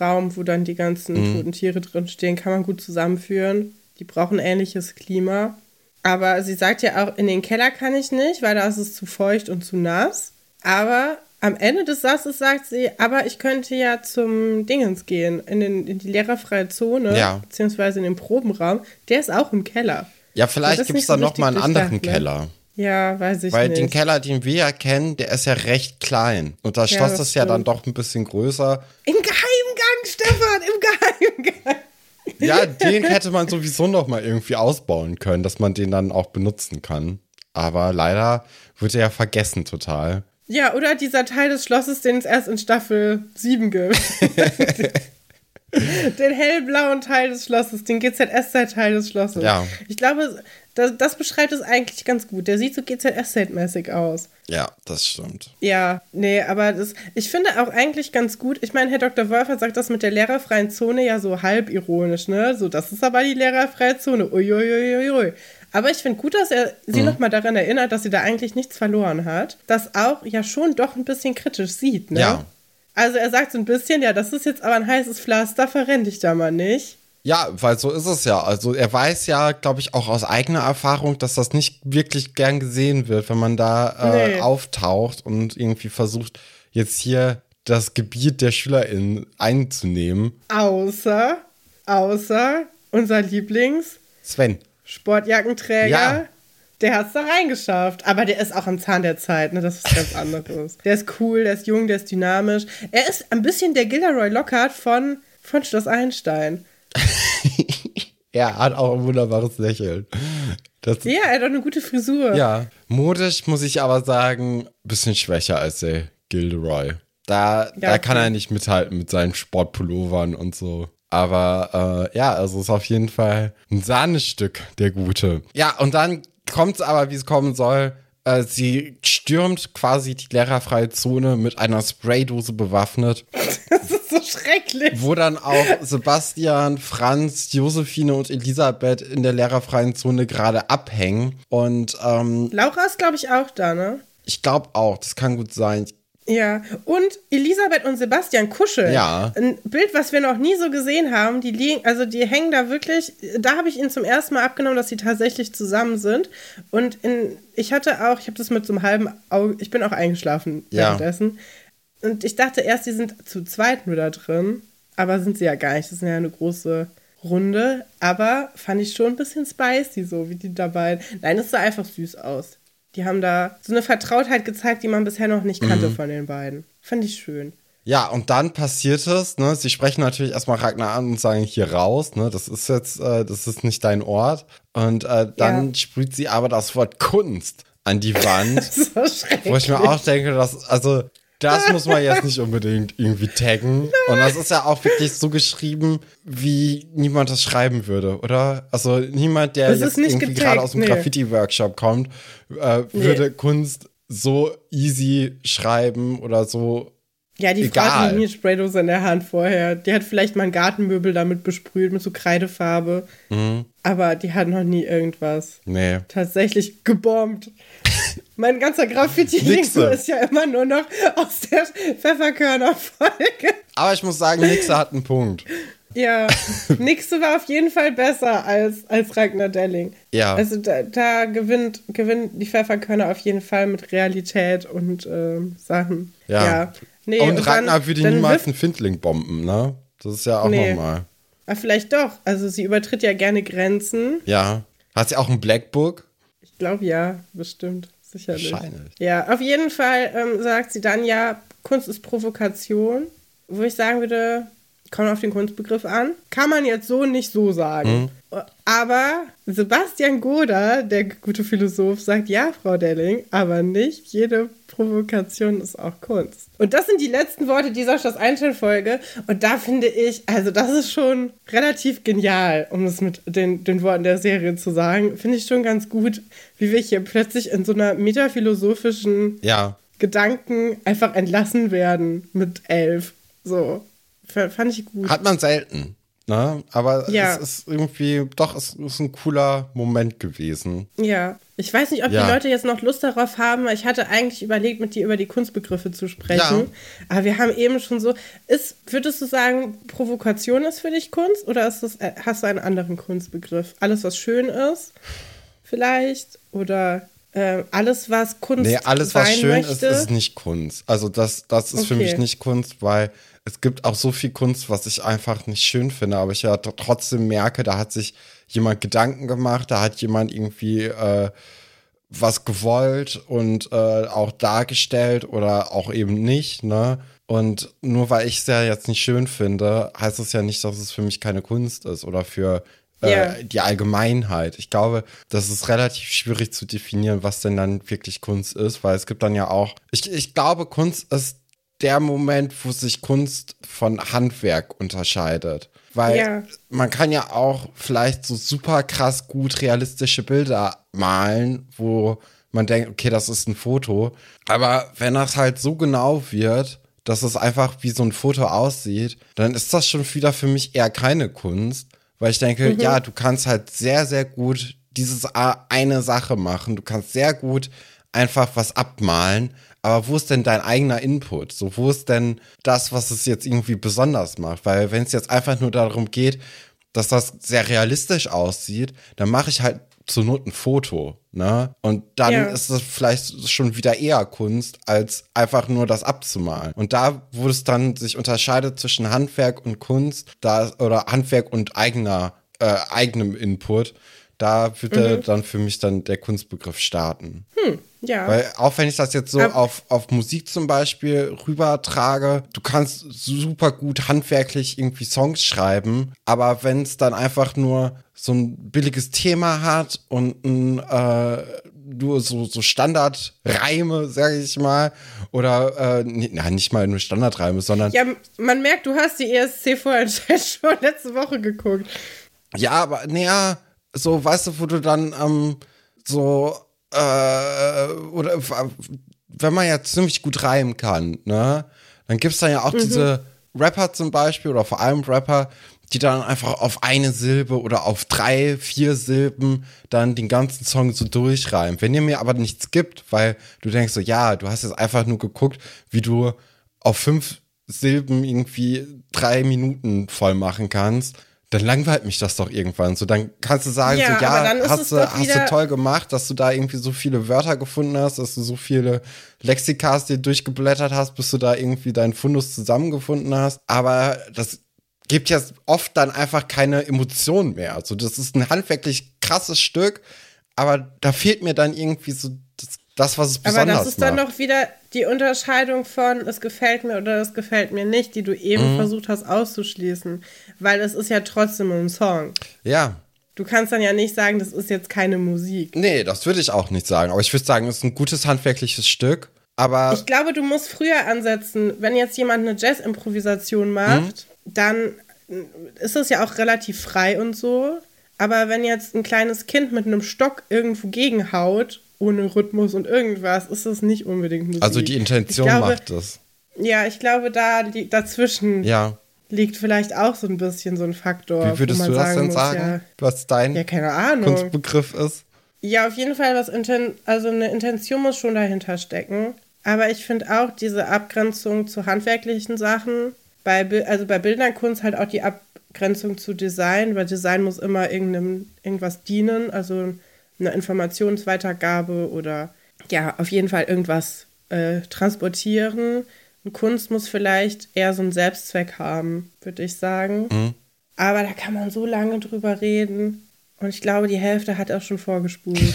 Raum, wo dann die ganzen mhm. toten Tiere drinstehen, kann man gut zusammenführen. Die brauchen ähnliches Klima. Aber sie sagt ja auch, in den Keller kann ich nicht, weil da ist es zu feucht und zu nass. Aber am Ende des Satzes sagt sie, aber ich könnte ja zum Dingens gehen, in, den, in die lehrerfreie Zone, ja. beziehungsweise in den Probenraum. Der ist auch im Keller. Ja, vielleicht gibt es da so noch mal einen anderen ne? Keller. Ja, weiß ich Weil nicht. Weil den Keller, den wir ja kennen, der ist ja recht klein. Und das Schloss ja, das ist ja dann doch ein bisschen größer. Im Geheimgang, Stefan, im Geheimgang. Ja, den hätte man sowieso noch mal irgendwie ausbauen können, dass man den dann auch benutzen kann. Aber leider wird er ja vergessen total. Ja, oder dieser Teil des Schlosses, den es erst in Staffel 7 gibt. den hellblauen Teil des Schlosses, den GZS-Teil des Schlosses. Ja. Ich glaube, das, das beschreibt es eigentlich ganz gut. Der sieht so GZS-mäßig aus. Ja, das stimmt. Ja, nee, aber das, ich finde auch eigentlich ganz gut. Ich meine, Herr Dr. Wolfer sagt das mit der lehrerfreien Zone ja so halb ironisch, ne? So, das ist aber die lehrerfreie Zone. Uiuiuiui. Ui, ui. Aber ich finde gut, dass er sie mhm. nochmal daran erinnert, dass sie da eigentlich nichts verloren hat. Das auch ja schon doch ein bisschen kritisch sieht, ne? Ja. Also er sagt so ein bisschen, ja, das ist jetzt aber ein heißes Pflaster, verrenn dich da mal nicht. Ja, weil so ist es ja. Also er weiß ja, glaube ich, auch aus eigener Erfahrung, dass das nicht wirklich gern gesehen wird, wenn man da äh, nee. auftaucht und irgendwie versucht, jetzt hier das Gebiet der SchülerInnen einzunehmen. Außer, außer unser Lieblings Sven. Sportjackenträger. Ja. Der hat es da reingeschafft. Aber der ist auch am Zahn der Zeit, ne? Das ist ganz anderes. Der ist cool, der ist jung, der ist dynamisch. Er ist ein bisschen der Gilderoy Lockhart von, von Schloss Einstein. er hat auch ein wunderbares Lächeln. Das, ja, er hat auch eine gute Frisur. Ja, modisch muss ich aber sagen, bisschen schwächer als der Gilderoy. Da, ja, da kann er nicht mithalten mit seinen Sportpullovern und so. Aber äh, ja, also ist auf jeden Fall ein Sahnestück, der Gute. Ja, und dann kommt es aber, wie es kommen soll. Äh, sie stürmt quasi die lehrerfreie Zone mit einer Spraydose bewaffnet. Das ist so schrecklich. Wo dann auch Sebastian, Franz, Josephine und Elisabeth in der lehrerfreien Zone gerade abhängen. Und ähm, Laura ist, glaube ich, auch da, ne? Ich glaube auch, das kann gut sein. Ja, und Elisabeth und Sebastian kuscheln. Ja. Ein Bild, was wir noch nie so gesehen haben. Die liegen, also die hängen da wirklich. Da habe ich ihnen zum ersten Mal abgenommen, dass sie tatsächlich zusammen sind. Und in, ich hatte auch, ich habe das mit so einem halben Auge, ich bin auch eingeschlafen ja. währenddessen. Und ich dachte erst, die sind zu zweit nur da drin. Aber sind sie ja gar nicht. Das ist ja eine große Runde. Aber fand ich schon ein bisschen spicy, so wie die dabei. Nein, es sah einfach süß aus. Die haben da so eine Vertrautheit gezeigt, die man bisher noch nicht kannte mhm. von den beiden. Fand ich schön. Ja, und dann passiert es, ne? Sie sprechen natürlich erstmal Ragnar an und sagen, hier raus, ne? Das ist jetzt, äh, das ist nicht dein Ort. Und äh, dann ja. sprüht sie aber das Wort Kunst an die Wand. so wo ich mir auch denke, dass, also, das muss man jetzt nicht unbedingt irgendwie taggen. Und das ist ja auch wirklich so geschrieben, wie niemand das schreiben würde, oder? Also niemand, der das jetzt irgendwie gerade aus dem nee. Graffiti-Workshop kommt, äh, würde nee. Kunst so easy schreiben oder so ja, die Egal. Frau hat nie Spraydose in der Hand vorher. Die hat vielleicht mal ein Gartenmöbel damit besprüht, mit so Kreidefarbe. Mhm. Aber die hat noch nie irgendwas nee. tatsächlich gebombt. Mein ganzer graffiti ist ja immer nur noch aus der Pfefferkörner-Folge. Aber ich muss sagen, Nixe hat einen Punkt. Ja, Nixe war auf jeden Fall besser als, als Ragnar Delling. Ja. Also da, da gewinnt, gewinnt die Pfefferkörner auf jeden Fall mit Realität und äh, Sachen. Ja. ja. Nee, und, und Ragnar würde niemals einen Findling bomben, ne? Das ist ja auch nee. normal. Aber ah, vielleicht doch. Also sie übertritt ja gerne Grenzen. Ja. Hat sie auch ein Blackbook? Ich glaube ja, bestimmt. Sicherlich. Wahrscheinlich. Ja, auf jeden Fall ähm, sagt sie dann ja, Kunst ist Provokation. Wo ich sagen würde, kommt auf den Kunstbegriff an. Kann man jetzt so nicht so sagen. Mhm. Aber Sebastian Goder, der gute Philosoph, sagt ja, Frau Delling, aber nicht jede Provokation ist auch Kunst. Und das sind die letzten Worte dieser Schloss Einstein-Folge. Und da finde ich, also das ist schon relativ genial, um es mit den, den Worten der Serie zu sagen. Finde ich schon ganz gut, wie wir hier plötzlich in so einer metaphilosophischen ja. Gedanken einfach entlassen werden mit elf. So. Fand ich gut. Hat man selten. Ne? Aber ja. es ist irgendwie, doch, es ist ein cooler Moment gewesen. Ja. Ich weiß nicht, ob ja. die Leute jetzt noch Lust darauf haben, ich hatte eigentlich überlegt, mit dir über die Kunstbegriffe zu sprechen. Ja. Aber wir haben eben schon so. Ist, würdest du sagen, Provokation ist für dich Kunst oder ist das, äh, hast du einen anderen Kunstbegriff? Alles, was schön ist, vielleicht? Oder äh, alles, was Kunst ist? Nee, alles, was schön möchte? ist, ist nicht Kunst. Also, das, das ist okay. für mich nicht Kunst, weil es gibt auch so viel Kunst, was ich einfach nicht schön finde, aber ich ja trotzdem merke, da hat sich jemand Gedanken gemacht, da hat jemand irgendwie äh, was gewollt und äh, auch dargestellt oder auch eben nicht, ne? Und nur weil ich es ja jetzt nicht schön finde, heißt es ja nicht, dass es für mich keine Kunst ist oder für äh, yeah. die Allgemeinheit. Ich glaube, das ist relativ schwierig zu definieren, was denn dann wirklich Kunst ist, weil es gibt dann ja auch, ich, ich glaube, Kunst ist der Moment, wo sich Kunst von Handwerk unterscheidet. Weil ja. man kann ja auch vielleicht so super krass gut realistische Bilder malen, wo man denkt, okay, das ist ein Foto. Aber wenn das halt so genau wird, dass es einfach wie so ein Foto aussieht, dann ist das schon wieder für mich eher keine Kunst. Weil ich denke, mhm. ja, du kannst halt sehr, sehr gut dieses eine Sache machen. Du kannst sehr gut einfach was abmalen aber wo ist denn dein eigener Input? So, wo ist denn das, was es jetzt irgendwie besonders macht? Weil wenn es jetzt einfach nur darum geht, dass das sehr realistisch aussieht, dann mache ich halt zur Not ein Foto, ne? Und dann ja. ist es vielleicht schon wieder eher Kunst, als einfach nur das abzumalen. Und da, wo es dann sich unterscheidet zwischen Handwerk und Kunst, da oder Handwerk und eigener, äh, eigenem Input, Da würde mhm. dann für mich dann der Kunstbegriff starten. Hm, ja. Weil auch wenn ich das jetzt so auf, auf Musik zum Beispiel rübertrage, du kannst super gut handwerklich irgendwie Songs schreiben, aber wenn es dann einfach nur so ein billiges Thema hat und ein äh, nur so, so Standardreime, sage ich mal. Oder, äh, na, nicht mal nur Standardreime, sondern. Ja, man merkt, du hast die ESC vorher schon letzte Woche geguckt. Ja, aber, naja, so, weißt du, wo du dann ähm, so, äh, oder wenn man ja ziemlich gut reimen kann, ne, dann gibt's dann ja auch mhm. diese Rapper zum Beispiel, oder vor allem Rapper, die dann einfach auf eine Silbe oder auf drei, vier Silben dann den ganzen Song so durchreimen. Wenn ihr mir aber nichts gibt, weil du denkst so, ja, du hast jetzt einfach nur geguckt, wie du auf fünf Silben irgendwie drei Minuten voll machen kannst, dann langweilt mich das doch irgendwann. So, dann kannst du sagen, ja, so, ja, hast, du, hast du toll gemacht, dass du da irgendwie so viele Wörter gefunden hast, dass du so viele Lexikas dir durchgeblättert hast, bis du da irgendwie deinen Fundus zusammengefunden hast. Aber das gibt ja oft dann einfach keine Emotionen mehr. Also das ist ein handwerklich krasses Stück, aber da fehlt mir dann irgendwie so das, was es besonders macht. Aber das ist dann noch wieder die Unterscheidung von es gefällt mir oder es gefällt mir nicht, die du eben mhm. versucht hast auszuschließen, weil es ist ja trotzdem ein Song. Ja. Du kannst dann ja nicht sagen, das ist jetzt keine Musik. Nee, das würde ich auch nicht sagen, aber ich würde sagen, es ist ein gutes handwerkliches Stück. Aber ich glaube, du musst früher ansetzen. Wenn jetzt jemand eine Jazz-Improvisation macht, mhm dann ist es ja auch relativ frei und so. Aber wenn jetzt ein kleines Kind mit einem Stock irgendwo gegenhaut, ohne Rhythmus und irgendwas, ist das nicht unbedingt Musik. Also die Intention glaube, macht es. Ja, ich glaube, da dazwischen ja. liegt vielleicht auch so ein bisschen so ein Faktor. Wie würdest du das denn muss, sagen, ja, was dein ja, keine Ahnung. Kunstbegriff ist? Ja, auf jeden Fall, was Inten also eine Intention muss schon dahinter stecken. Aber ich finde auch diese Abgrenzung zu handwerklichen Sachen bei, also bei Bildnerkunst halt auch die Abgrenzung zu Design, weil Design muss immer irgendeinem, irgendwas dienen, also eine Informationsweitergabe oder ja, auf jeden Fall irgendwas äh, transportieren. Und Kunst muss vielleicht eher so einen Selbstzweck haben, würde ich sagen. Mhm. Aber da kann man so lange drüber reden. Und ich glaube, die Hälfte hat er schon vorgespult.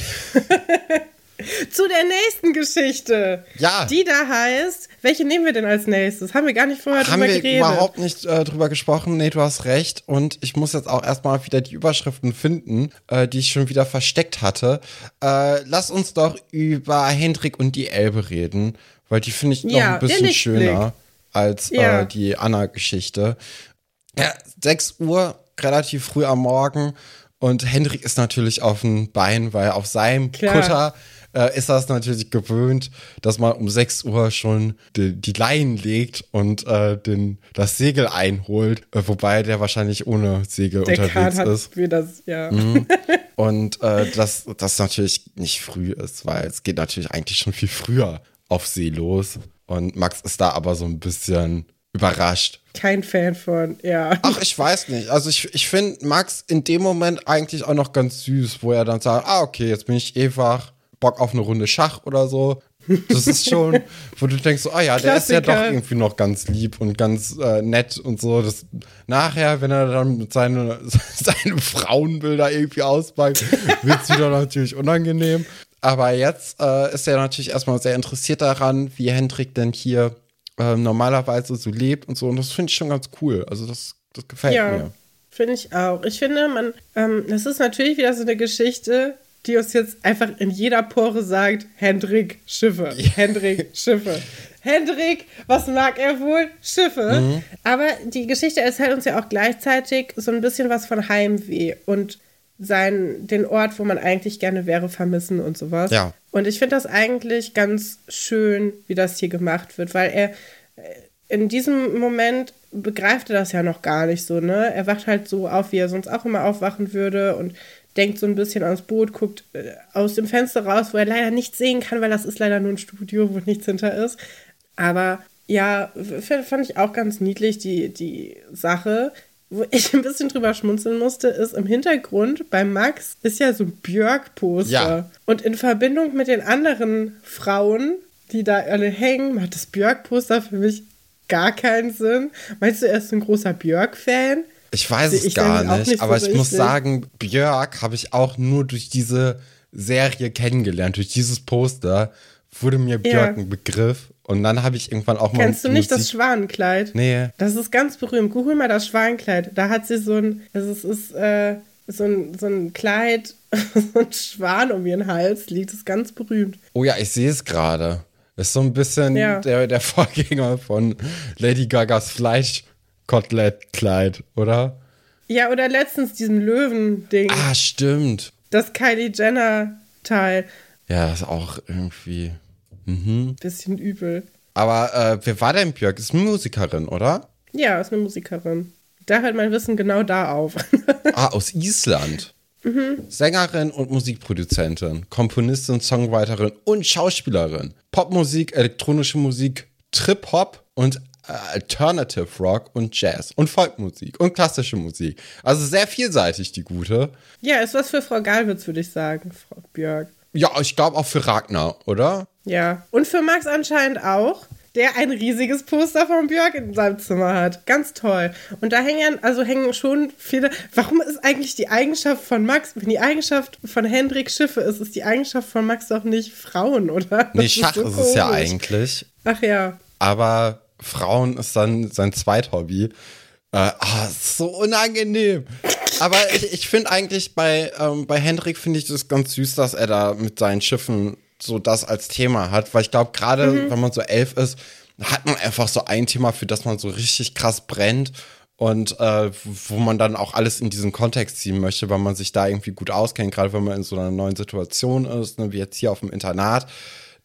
Zu der nächsten Geschichte. Ja. Die da heißt, welche nehmen wir denn als nächstes? Haben wir gar nicht vorher Haben drüber geredet. Haben wir überhaupt nicht äh, drüber gesprochen. Nee, du hast recht. Und ich muss jetzt auch erstmal wieder die Überschriften finden, äh, die ich schon wieder versteckt hatte. Äh, lass uns doch über Hendrik und die Elbe reden, weil die finde ich noch ja, ein bisschen schöner als äh, ja. die Anna-Geschichte. Ja, 6 Uhr, relativ früh am Morgen. Und Hendrik ist natürlich auf dem Bein, weil auf seinem Klar. Kutter äh, ist das natürlich gewöhnt, dass man um 6 Uhr schon die, die Leinen legt und äh, den, das Segel einholt, äh, wobei der wahrscheinlich ohne Segel der unterwegs hat ist. Wie das, ja. Mhm. Und äh, dass das natürlich nicht früh ist, weil es geht natürlich eigentlich schon viel früher auf See los. Und Max ist da aber so ein bisschen überrascht. Kein Fan von, ja. Ach, ich weiß nicht. Also ich, ich finde Max in dem Moment eigentlich auch noch ganz süß, wo er dann sagt, ah, okay, jetzt bin ich eh wach, Bock auf eine Runde Schach oder so. Das ist schon, wo du denkst, so, ah ja, der Klassiker. ist ja doch irgendwie noch ganz lieb und ganz äh, nett und so. Das, nachher, wenn er dann mit seine, seine Frauenbilder irgendwie auspackt, wird es wieder natürlich unangenehm. Aber jetzt äh, ist er natürlich erstmal sehr interessiert daran, wie Hendrik denn hier äh, normalerweise so lebt und so. Und das finde ich schon ganz cool. Also das, das gefällt ja, mir. Finde ich auch. Ich finde, man, ähm, das ist natürlich wieder so eine Geschichte, die uns jetzt einfach in jeder Pore sagt, Hendrik Schiffe. Hendrik Schiffe. Hendrik, was mag er wohl? Schiffe. Mhm. Aber die Geschichte erzählt uns ja auch gleichzeitig so ein bisschen was von Heimweh und sein, den Ort, wo man eigentlich gerne wäre, vermissen und sowas. Ja. Und ich finde das eigentlich ganz schön, wie das hier gemacht wird, weil er äh, in diesem Moment begreift er das ja noch gar nicht so, ne? Er wacht halt so auf, wie er sonst auch immer aufwachen würde und denkt so ein bisschen ans Boot, guckt äh, aus dem Fenster raus, wo er leider nichts sehen kann, weil das ist leider nur ein Studio, wo nichts hinter ist. Aber ja, fand ich auch ganz niedlich, die, die Sache. Wo ich ein bisschen drüber schmunzeln musste, ist im Hintergrund bei Max ist ja so ein Björk-Poster. Ja. Und in Verbindung mit den anderen Frauen, die da alle hängen, macht das Björk-Poster für mich gar keinen Sinn. Meinst du, er ist ein großer Björk-Fan? Ich weiß es gar nicht, nicht, aber ich muss sagen, Björk habe ich auch nur durch diese Serie kennengelernt, durch dieses Poster wurde mir Björk ja. ein Begriff und dann habe ich irgendwann auch mal. Kennst du nicht Musik das Schwanenkleid? Nee. Das ist ganz berühmt. Google mal das Schwanenkleid. Da hat sie so ein, also es ist, äh, so ein, so ein Kleid, so ein Schwan um ihren Hals liegt. Das ist ganz berühmt. Oh ja, ich sehe es gerade. Ist so ein bisschen ja. der, der Vorgänger von Lady Gagas Fleischkotelettkleid, oder? Ja, oder letztens diesem Löwen-Ding. Ah, stimmt. Das Kylie Jenner-Teil. Ja, das ist auch irgendwie. Mhm. Bisschen übel. Aber äh, wer war denn Björk? Ist eine Musikerin, oder? Ja, ist eine Musikerin. Da hört mein Wissen genau da auf. ah, aus Island. Mhm. Sängerin und Musikproduzentin, Komponistin, Songwriterin und Schauspielerin. Popmusik, elektronische Musik, Trip-Hop und Alternative Rock und Jazz und Folkmusik und klassische Musik. Also sehr vielseitig, die gute. Ja, ist was für Frau Galwitz, würde ich sagen, Frau Björk. Ja, ich glaube auch für Ragnar, oder? Ja. Und für Max anscheinend auch, der ein riesiges Poster von Björk in seinem Zimmer hat. Ganz toll. Und da hängen, also hängen schon viele. Warum ist eigentlich die Eigenschaft von Max, wenn die Eigenschaft von Hendrik Schiffe ist, ist die Eigenschaft von Max doch nicht Frauen, oder? Nee, Schach ist, so ist es ja eigentlich. Ach ja. Aber Frauen ist dann sein Zweithobby. Äh, oh, so unangenehm. Aber ich, ich finde eigentlich bei, ähm, bei Hendrik finde ich das ganz süß, dass er da mit seinen Schiffen so das als Thema hat, weil ich glaube, gerade mhm. wenn man so elf ist, hat man einfach so ein Thema, für das man so richtig krass brennt und äh, wo man dann auch alles in diesen Kontext ziehen möchte, weil man sich da irgendwie gut auskennt, gerade wenn man in so einer neuen Situation ist, ne, wie jetzt hier auf dem Internat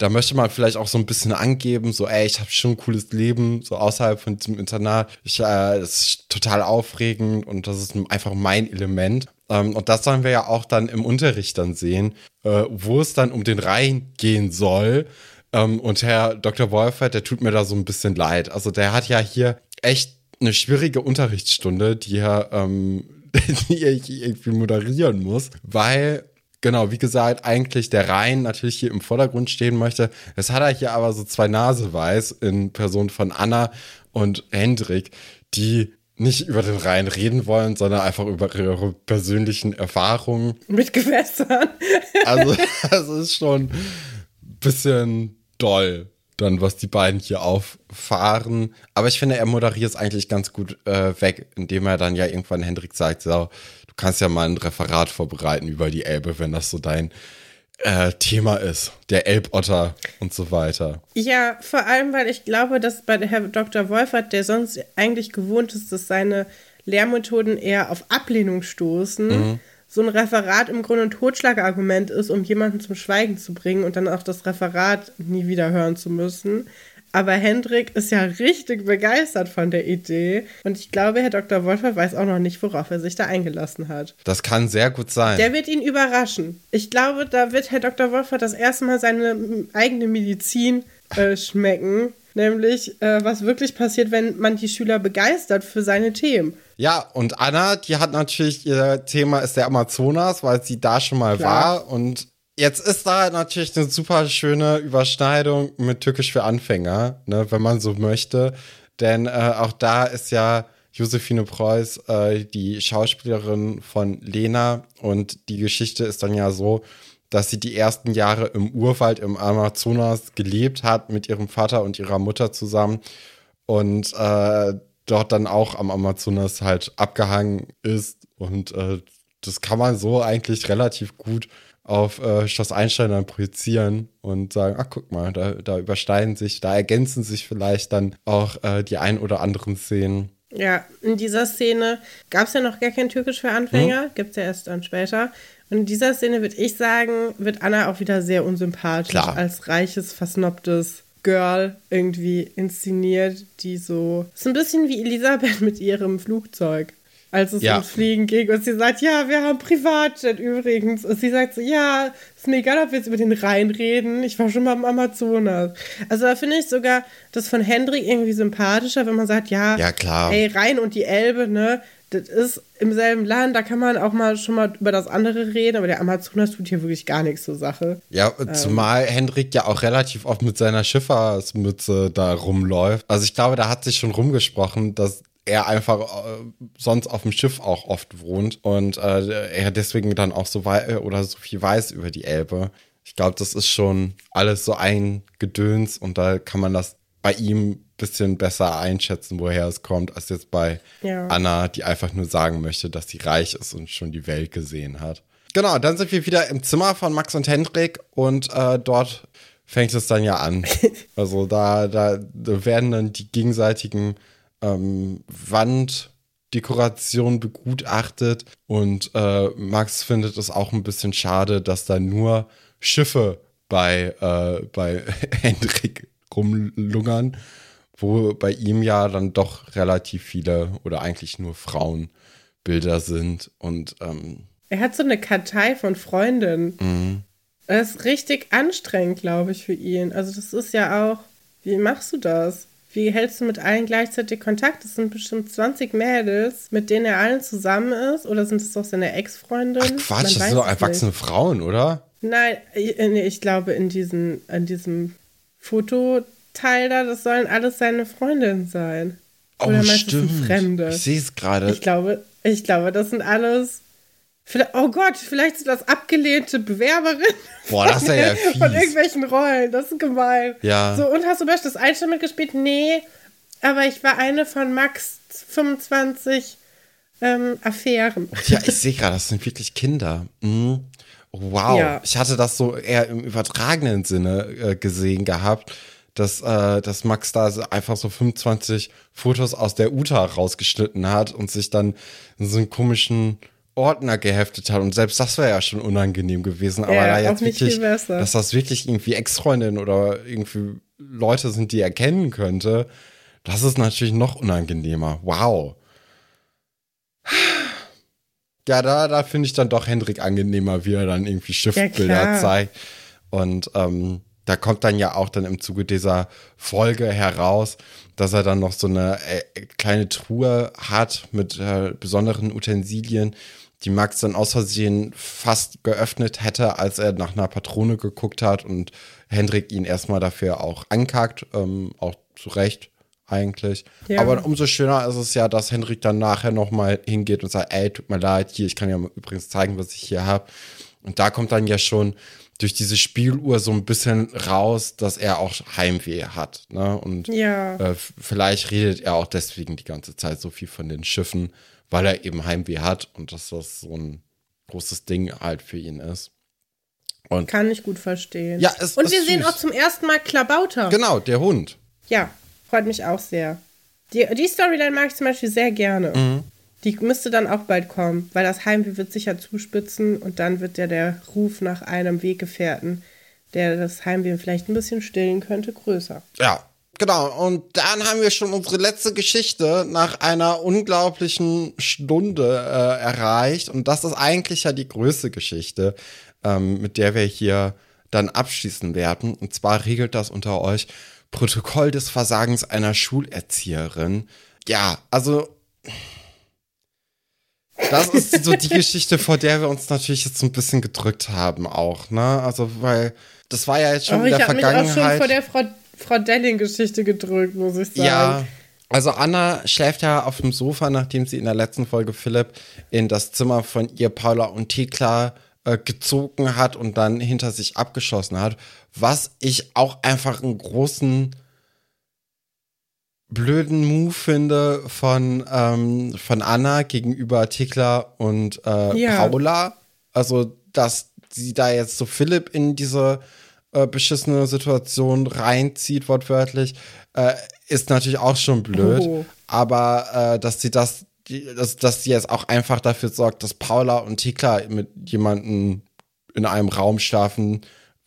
da möchte man vielleicht auch so ein bisschen angeben, so, ey, ich habe schon ein cooles Leben, so außerhalb von diesem Internat. Ich, äh, das ist total aufregend und das ist einfach mein Element. Ähm, und das sollen wir ja auch dann im Unterricht dann sehen, äh, wo es dann um den Rhein gehen soll. Ähm, und Herr Dr. Wolfert, der tut mir da so ein bisschen leid. Also der hat ja hier echt eine schwierige Unterrichtsstunde, die er, ähm, die er irgendwie moderieren muss, weil Genau, wie gesagt, eigentlich der Rhein natürlich hier im Vordergrund stehen möchte. Es hat er hier aber so zwei Naseweiß in Person von Anna und Hendrik, die nicht über den Rhein reden wollen, sondern einfach über ihre persönlichen Erfahrungen. Mit Gewässern. also, das ist schon ein bisschen doll, dann, was die beiden hier auffahren. Aber ich finde, er moderiert es eigentlich ganz gut äh, weg, indem er dann ja irgendwann Hendrik sagt, so, kannst ja mal ein Referat vorbereiten über die Elbe, wenn das so dein äh, Thema ist. Der Elbotter und so weiter. Ja, vor allem, weil ich glaube, dass bei Herr Dr. Wolfert, der sonst eigentlich gewohnt ist, dass seine Lehrmethoden eher auf Ablehnung stoßen, mhm. so ein Referat im Grunde ein Totschlagargument ist, um jemanden zum Schweigen zu bringen und dann auch das Referat nie wieder hören zu müssen. Aber Hendrik ist ja richtig begeistert von der Idee. Und ich glaube, Herr Dr. Wolfer weiß auch noch nicht, worauf er sich da eingelassen hat. Das kann sehr gut sein. Der wird ihn überraschen. Ich glaube, da wird Herr Dr. Wolfer das erste Mal seine eigene Medizin äh, schmecken. Nämlich, äh, was wirklich passiert, wenn man die Schüler begeistert für seine Themen. Ja, und Anna, die hat natürlich, ihr Thema ist der Amazonas, weil sie da schon mal Klar. war und Jetzt ist da natürlich eine super schöne Überschneidung mit Türkisch für Anfänger, ne, wenn man so möchte. Denn äh, auch da ist ja Josephine Preuß äh, die Schauspielerin von Lena. Und die Geschichte ist dann ja so, dass sie die ersten Jahre im Urwald im Amazonas gelebt hat mit ihrem Vater und ihrer Mutter zusammen. Und äh, dort dann auch am Amazonas halt abgehangen ist. Und äh, das kann man so eigentlich relativ gut auf äh, Schloss Einstein dann projizieren und sagen, ach guck mal, da, da übersteigen sich, da ergänzen sich vielleicht dann auch äh, die ein oder anderen Szenen. Ja, in dieser Szene gab es ja noch gar kein Türkisch für Anfänger, hm? gibt es ja erst dann später. Und in dieser Szene würde ich sagen, wird Anna auch wieder sehr unsympathisch Klar. als reiches, versnobtes Girl irgendwie inszeniert, die so. Ist ein bisschen wie Elisabeth mit ihrem Flugzeug als es ja. ums Fliegen ging. Und sie sagt, ja, wir haben Privatjet übrigens. Und sie sagt so, ja, ist mir egal, ob wir jetzt über den Rhein reden. Ich war schon mal im Amazonas. Also da finde ich sogar das von Hendrik irgendwie sympathischer, wenn man sagt, ja, ja klar. ey, Rhein und die Elbe, ne? Das ist im selben Land, da kann man auch mal schon mal über das andere reden, aber der Amazonas tut hier wirklich gar nichts zur Sache. Ja, ähm. zumal Hendrik ja auch relativ oft mit seiner Schifffahrtsmütze da rumläuft. Also ich glaube, da hat sich schon rumgesprochen, dass er einfach äh, sonst auf dem Schiff auch oft wohnt und äh, er deswegen dann auch so weit oder so viel weiß über die Elbe. Ich glaube, das ist schon alles so ein Gedöns und da kann man das bei ihm ein bisschen besser einschätzen, woher es kommt, als jetzt bei ja. Anna, die einfach nur sagen möchte, dass sie reich ist und schon die Welt gesehen hat. Genau, dann sind wir wieder im Zimmer von Max und Hendrik und äh, dort fängt es dann ja an. Also da, da, da werden dann die gegenseitigen ähm, Wanddekorationen begutachtet und äh, Max findet es auch ein bisschen schade, dass da nur Schiffe bei, äh, bei Hendrik rumlungern, wo bei ihm ja dann doch relativ viele oder eigentlich nur Frauenbilder sind und ähm, er hat so eine Kartei von Freundinnen. Mhm. Das ist richtig anstrengend, glaube ich, für ihn. Also das ist ja auch, wie machst du das? Wie hältst du mit allen gleichzeitig Kontakt? Das sind bestimmt 20 Mädels, mit denen er allen zusammen ist. Oder sind es doch seine Ex-Freundin? Quatsch, Man das sind doch erwachsene nicht. Frauen, oder? Nein, ich, nee, ich glaube, in, diesen, in diesem Fototeil da, das sollen alles seine Freundinnen sein. Oh, oder stimmt. Fremde. Ich sehe es gerade. Ich glaube, ich glaube, das sind alles Oh Gott, vielleicht sind das abgelehnte Bewerberinnen. Boah, das ist ja fies. Von irgendwelchen Rollen. Das ist gemein. Ja. So, und hast du das Einstimmung mitgespielt? Nee, aber ich war eine von Max 25 ähm, Affären. Ja, ich sehe gerade, das sind wirklich Kinder. Mhm. Wow. Ja. Ich hatte das so eher im übertragenen Sinne äh, gesehen gehabt, dass, äh, dass Max da einfach so 25 Fotos aus der Uta rausgeschnitten hat und sich dann in so einen komischen Ordner geheftet hat. Und selbst das wäre ja schon unangenehm gewesen. Aber ja, da jetzt wirklich, dass das wirklich irgendwie Ex-Freundinnen oder irgendwie Leute sind, die er kennen könnte, das ist natürlich noch unangenehmer. Wow. Ja, da, da finde ich dann doch Hendrik angenehmer, wie er dann irgendwie Schiffbilder ja, zeigt. Und ähm, da kommt dann ja auch dann im Zuge dieser Folge heraus, dass er dann noch so eine äh, kleine Truhe hat mit äh, besonderen Utensilien, die Max dann aus Versehen fast geöffnet hätte, als er nach einer Patrone geguckt hat und Hendrik ihn erstmal dafür auch ankackt, ähm, auch zu Recht eigentlich. Ja. Aber umso schöner ist es ja, dass Hendrik dann nachher nochmal hingeht und sagt, ey, tut mir leid, hier, ich kann ja übrigens zeigen, was ich hier habe. Und da kommt dann ja schon durch diese Spieluhr so ein bisschen raus, dass er auch Heimweh hat. Ne? Und ja. äh, vielleicht redet er auch deswegen die ganze Zeit so viel von den Schiffen weil er eben Heimweh hat und dass das so ein großes Ding halt für ihn ist. Und Kann ich gut verstehen. Ja, es, und wir sehen auch zum ersten Mal Klabauter. Genau, der Hund. Ja, freut mich auch sehr. Die, die Storyline mag ich zum Beispiel sehr gerne. Mhm. Die müsste dann auch bald kommen, weil das Heimweh wird sicher zuspitzen und dann wird ja der Ruf nach einem Weggefährten, der das Heimweh vielleicht ein bisschen stillen könnte, größer. Ja, Genau, und dann haben wir schon unsere letzte Geschichte nach einer unglaublichen Stunde äh, erreicht. Und das ist eigentlich ja die größte Geschichte, ähm, mit der wir hier dann abschließen werden. Und zwar regelt das unter euch Protokoll des Versagens einer Schulerzieherin. Ja, also. Das ist so die Geschichte, vor der wir uns natürlich jetzt ein bisschen gedrückt haben, auch, ne? Also, weil das war ja jetzt schon oh, in der Vergangenheit. Mich auch schon vor der Frau Frau Delling-Geschichte gedrückt, muss ich sagen. Ja. Also Anna schläft ja auf dem Sofa, nachdem sie in der letzten Folge Philipp in das Zimmer von ihr Paula und Thekla äh, gezogen hat und dann hinter sich abgeschossen hat. Was ich auch einfach einen großen blöden Move finde von, ähm, von Anna gegenüber Thekla und äh, ja. Paula. Also, dass sie da jetzt so Philipp in diese äh, beschissene Situation reinzieht, wortwörtlich, äh, ist natürlich auch schon blöd. Oh. Aber äh, dass sie das, dass, dass sie jetzt auch einfach dafür sorgt, dass Paula und Tika mit jemandem in einem Raum schlafen,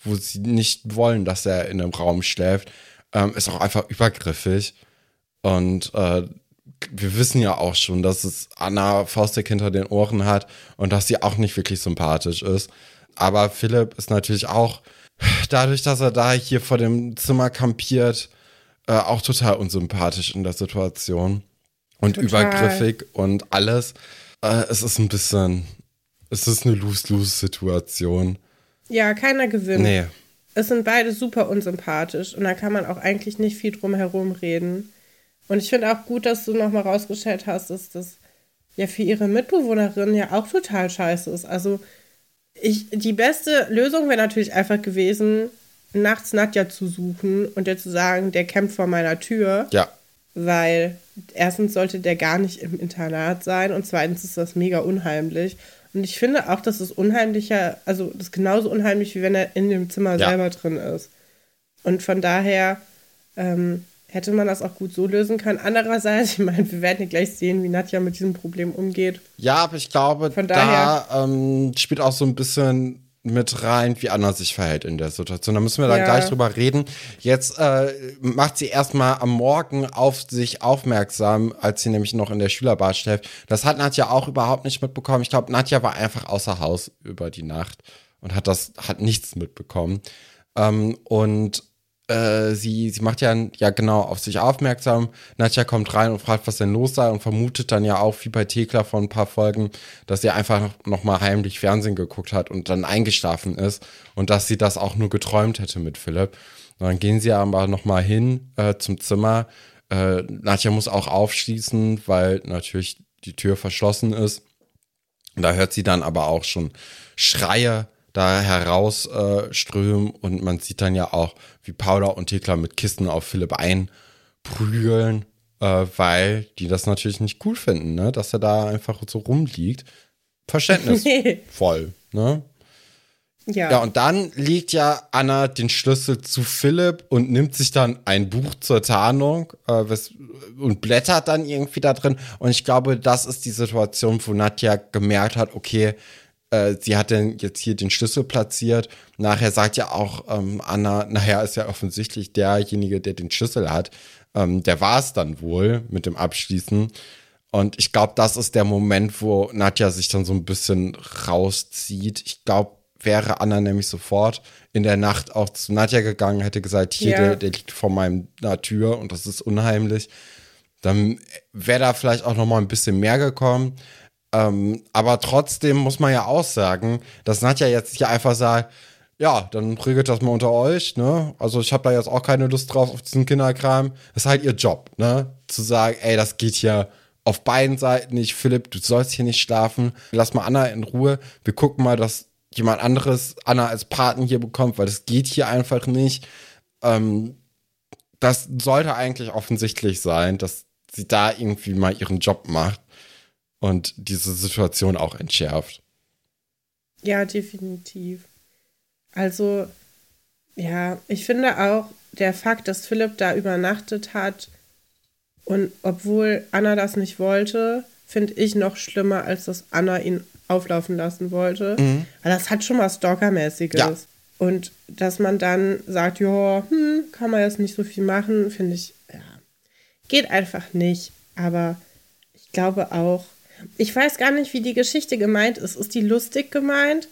wo sie nicht wollen, dass er in einem Raum schläft, ähm, ist auch einfach übergriffig. Und äh, wir wissen ja auch schon, dass es Anna Faustik hinter den Ohren hat und dass sie auch nicht wirklich sympathisch ist. Aber Philipp ist natürlich auch dadurch, dass er da hier vor dem Zimmer kampiert, äh, auch total unsympathisch in der Situation. Und total. übergriffig und alles. Äh, es ist ein bisschen, es ist eine Lose-Lose-Situation. Ja, keiner gewinnt. Nee. Es sind beide super unsympathisch und da kann man auch eigentlich nicht viel drum herum reden. Und ich finde auch gut, dass du nochmal rausgestellt hast, dass das ja für ihre Mitbewohnerin ja auch total scheiße ist. Also ich, die beste Lösung wäre natürlich einfach gewesen, nachts Nadja zu suchen und ihr zu sagen, der kämpft vor meiner Tür. Ja. Weil erstens sollte der gar nicht im Internat sein und zweitens ist das mega unheimlich. Und ich finde auch, dass es unheimlicher, also das ist genauso unheimlich, wie wenn er in dem Zimmer ja. selber drin ist. Und von daher ähm, hätte man das auch gut so lösen können. Andererseits, ich meine, wir werden ja gleich sehen, wie Nadja mit diesem Problem umgeht. Ja, aber ich glaube, Von daher, da ähm, spielt auch so ein bisschen mit rein, wie Anna sich verhält in der Situation. Da müssen wir dann ja. gleich drüber reden. Jetzt äh, macht sie erstmal am Morgen auf sich aufmerksam, als sie nämlich noch in der Schülerbar schläft. Das hat Nadja auch überhaupt nicht mitbekommen. Ich glaube, Nadja war einfach außer Haus über die Nacht und hat das, hat nichts mitbekommen. Ähm, und äh, sie, sie macht ja, ja genau auf sich aufmerksam. Nadja kommt rein und fragt, was denn los sei und vermutet dann ja auch, wie bei Thekla vor ein paar Folgen, dass sie einfach noch, noch mal heimlich Fernsehen geguckt hat und dann eingeschlafen ist und dass sie das auch nur geträumt hätte mit Philipp. Und dann gehen sie aber noch mal hin äh, zum Zimmer. Äh, Nadja muss auch aufschließen, weil natürlich die Tür verschlossen ist. Und da hört sie dann aber auch schon Schreie da herausströmen äh, und man sieht dann ja auch, wie Paula und Thekla mit Kisten auf Philipp einprügeln, äh, weil die das natürlich nicht cool finden, ne? dass er da einfach so rumliegt. Verständnisvoll, ne? Ja. ja, und dann legt ja Anna den Schlüssel zu Philipp und nimmt sich dann ein Buch zur Tarnung äh, und blättert dann irgendwie da drin. Und ich glaube, das ist die Situation, wo Nadja gemerkt hat, okay, äh, sie hat dann jetzt hier den Schlüssel platziert. Nachher sagt ja auch ähm, Anna, nachher ist ja offensichtlich derjenige, der den Schlüssel hat. Ähm, der war es dann wohl mit dem Abschließen. Und ich glaube, das ist der Moment, wo Nadja sich dann so ein bisschen rauszieht. Ich glaube, wäre Anna nämlich sofort in der Nacht auch zu Nadja gegangen, hätte gesagt, hier, ja. der, der liegt vor meiner Tür und das ist unheimlich. Dann wäre da vielleicht auch noch mal ein bisschen mehr gekommen. Ähm, aber trotzdem muss man ja auch sagen, dass Nadja jetzt hier einfach sagt, ja, dann regelt das mal unter euch, ne? Also ich habe da jetzt auch keine Lust drauf auf diesen Kinderkram. Das ist halt ihr Job, ne? Zu sagen, ey, das geht hier auf beiden Seiten nicht. Philipp, du sollst hier nicht schlafen. Lass mal Anna in Ruhe. Wir gucken mal, dass jemand anderes Anna als Paten hier bekommt, weil das geht hier einfach nicht. Ähm, das sollte eigentlich offensichtlich sein, dass sie da irgendwie mal ihren Job macht und diese Situation auch entschärft. Ja, definitiv. Also, ja, ich finde auch der Fakt, dass Philipp da übernachtet hat und obwohl Anna das nicht wollte, finde ich noch schlimmer, als dass Anna ihn auflaufen lassen wollte. Mhm. Weil das hat schon was Stalkermäßiges. Ja. Und dass man dann sagt, ja, hm, kann man jetzt nicht so viel machen, finde ich, ja, geht einfach nicht. Aber ich glaube auch, ich weiß gar nicht, wie die Geschichte gemeint ist. Ist die lustig gemeint?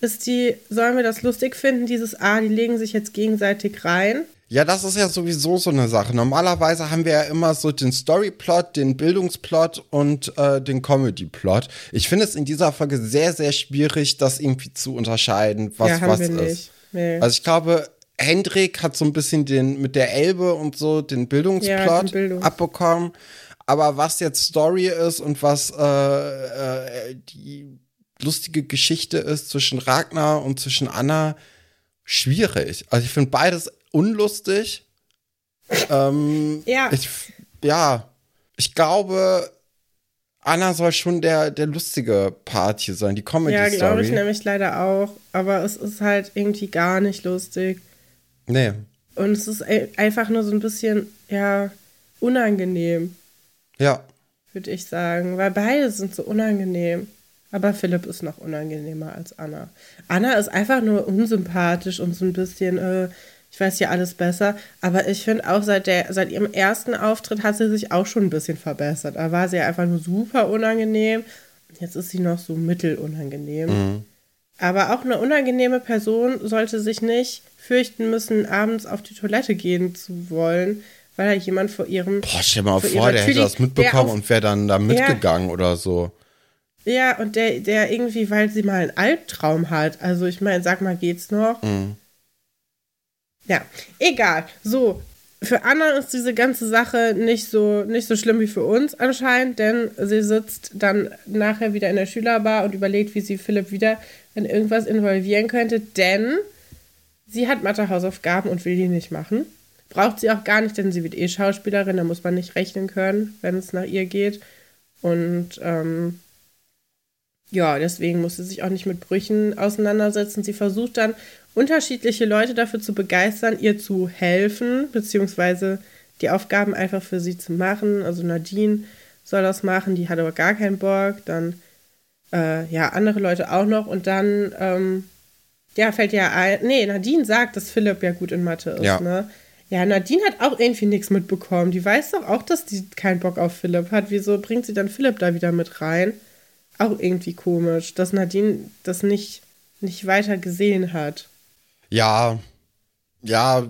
Ist die, sollen wir das lustig finden, dieses Ah, die legen sich jetzt gegenseitig rein? Ja, das ist ja sowieso so eine Sache. Normalerweise haben wir ja immer so den Storyplot, den Bildungsplot und äh, den Comedyplot. Ich finde es in dieser Folge sehr, sehr schwierig, das irgendwie zu unterscheiden, was ja, was ist. Nee. Also ich glaube, Hendrik hat so ein bisschen den mit der Elbe und so den Bildungsplot ja, den Bildungs abbekommen. Aber was jetzt Story ist und was äh, äh, die lustige Geschichte ist zwischen Ragnar und zwischen Anna, schwierig. Also ich finde beides unlustig. ähm, ja. Ich, ja, ich glaube, Anna soll schon der, der lustige Part hier sein, die Comedy-Story. Ja, glaube ich nämlich leider auch. Aber es ist halt irgendwie gar nicht lustig. Nee. Und es ist einfach nur so ein bisschen, ja, unangenehm. Ja. Würde ich sagen, weil beide sind so unangenehm. Aber Philipp ist noch unangenehmer als Anna. Anna ist einfach nur unsympathisch und so ein bisschen, äh, ich weiß ja alles besser. Aber ich finde auch seit, der, seit ihrem ersten Auftritt hat sie sich auch schon ein bisschen verbessert. Da war sie ja einfach nur super unangenehm. Jetzt ist sie noch so mittelunangenehm. Mhm. Aber auch eine unangenehme Person sollte sich nicht fürchten müssen, abends auf die Toilette gehen zu wollen, weil da jemand vor ihrem. Boah, stell mal vor, der hätte das mitbekommen auf, und wäre dann da mitgegangen ja, oder so. Ja, und der, der irgendwie, weil sie mal einen Albtraum hat. Also, ich meine, sag mal, geht's noch? Mhm. Ja, egal. So, für Anna ist diese ganze Sache nicht so, nicht so schlimm wie für uns anscheinend, denn sie sitzt dann nachher wieder in der Schülerbar und überlegt, wie sie Philipp wieder in irgendwas involvieren könnte, denn sie hat Mathehausaufgaben und will die nicht machen. Braucht sie auch gar nicht, denn sie wird eh Schauspielerin, da muss man nicht rechnen können, wenn es nach ihr geht. Und ähm, ja, deswegen muss sie sich auch nicht mit Brüchen auseinandersetzen. Sie versucht dann unterschiedliche Leute dafür zu begeistern, ihr zu helfen, beziehungsweise die Aufgaben einfach für sie zu machen. Also Nadine soll das machen, die hat aber gar keinen Bock. Dann äh, ja, andere Leute auch noch. Und dann, ähm, ja, fällt ja ein, nee, Nadine sagt, dass Philipp ja gut in Mathe ist, ja. ne? Ja, Nadine hat auch irgendwie nichts mitbekommen. Die weiß doch auch, dass die keinen Bock auf Philipp hat. Wieso bringt sie dann Philipp da wieder mit rein? Auch irgendwie komisch, dass Nadine das nicht, nicht weiter gesehen hat. Ja, ja,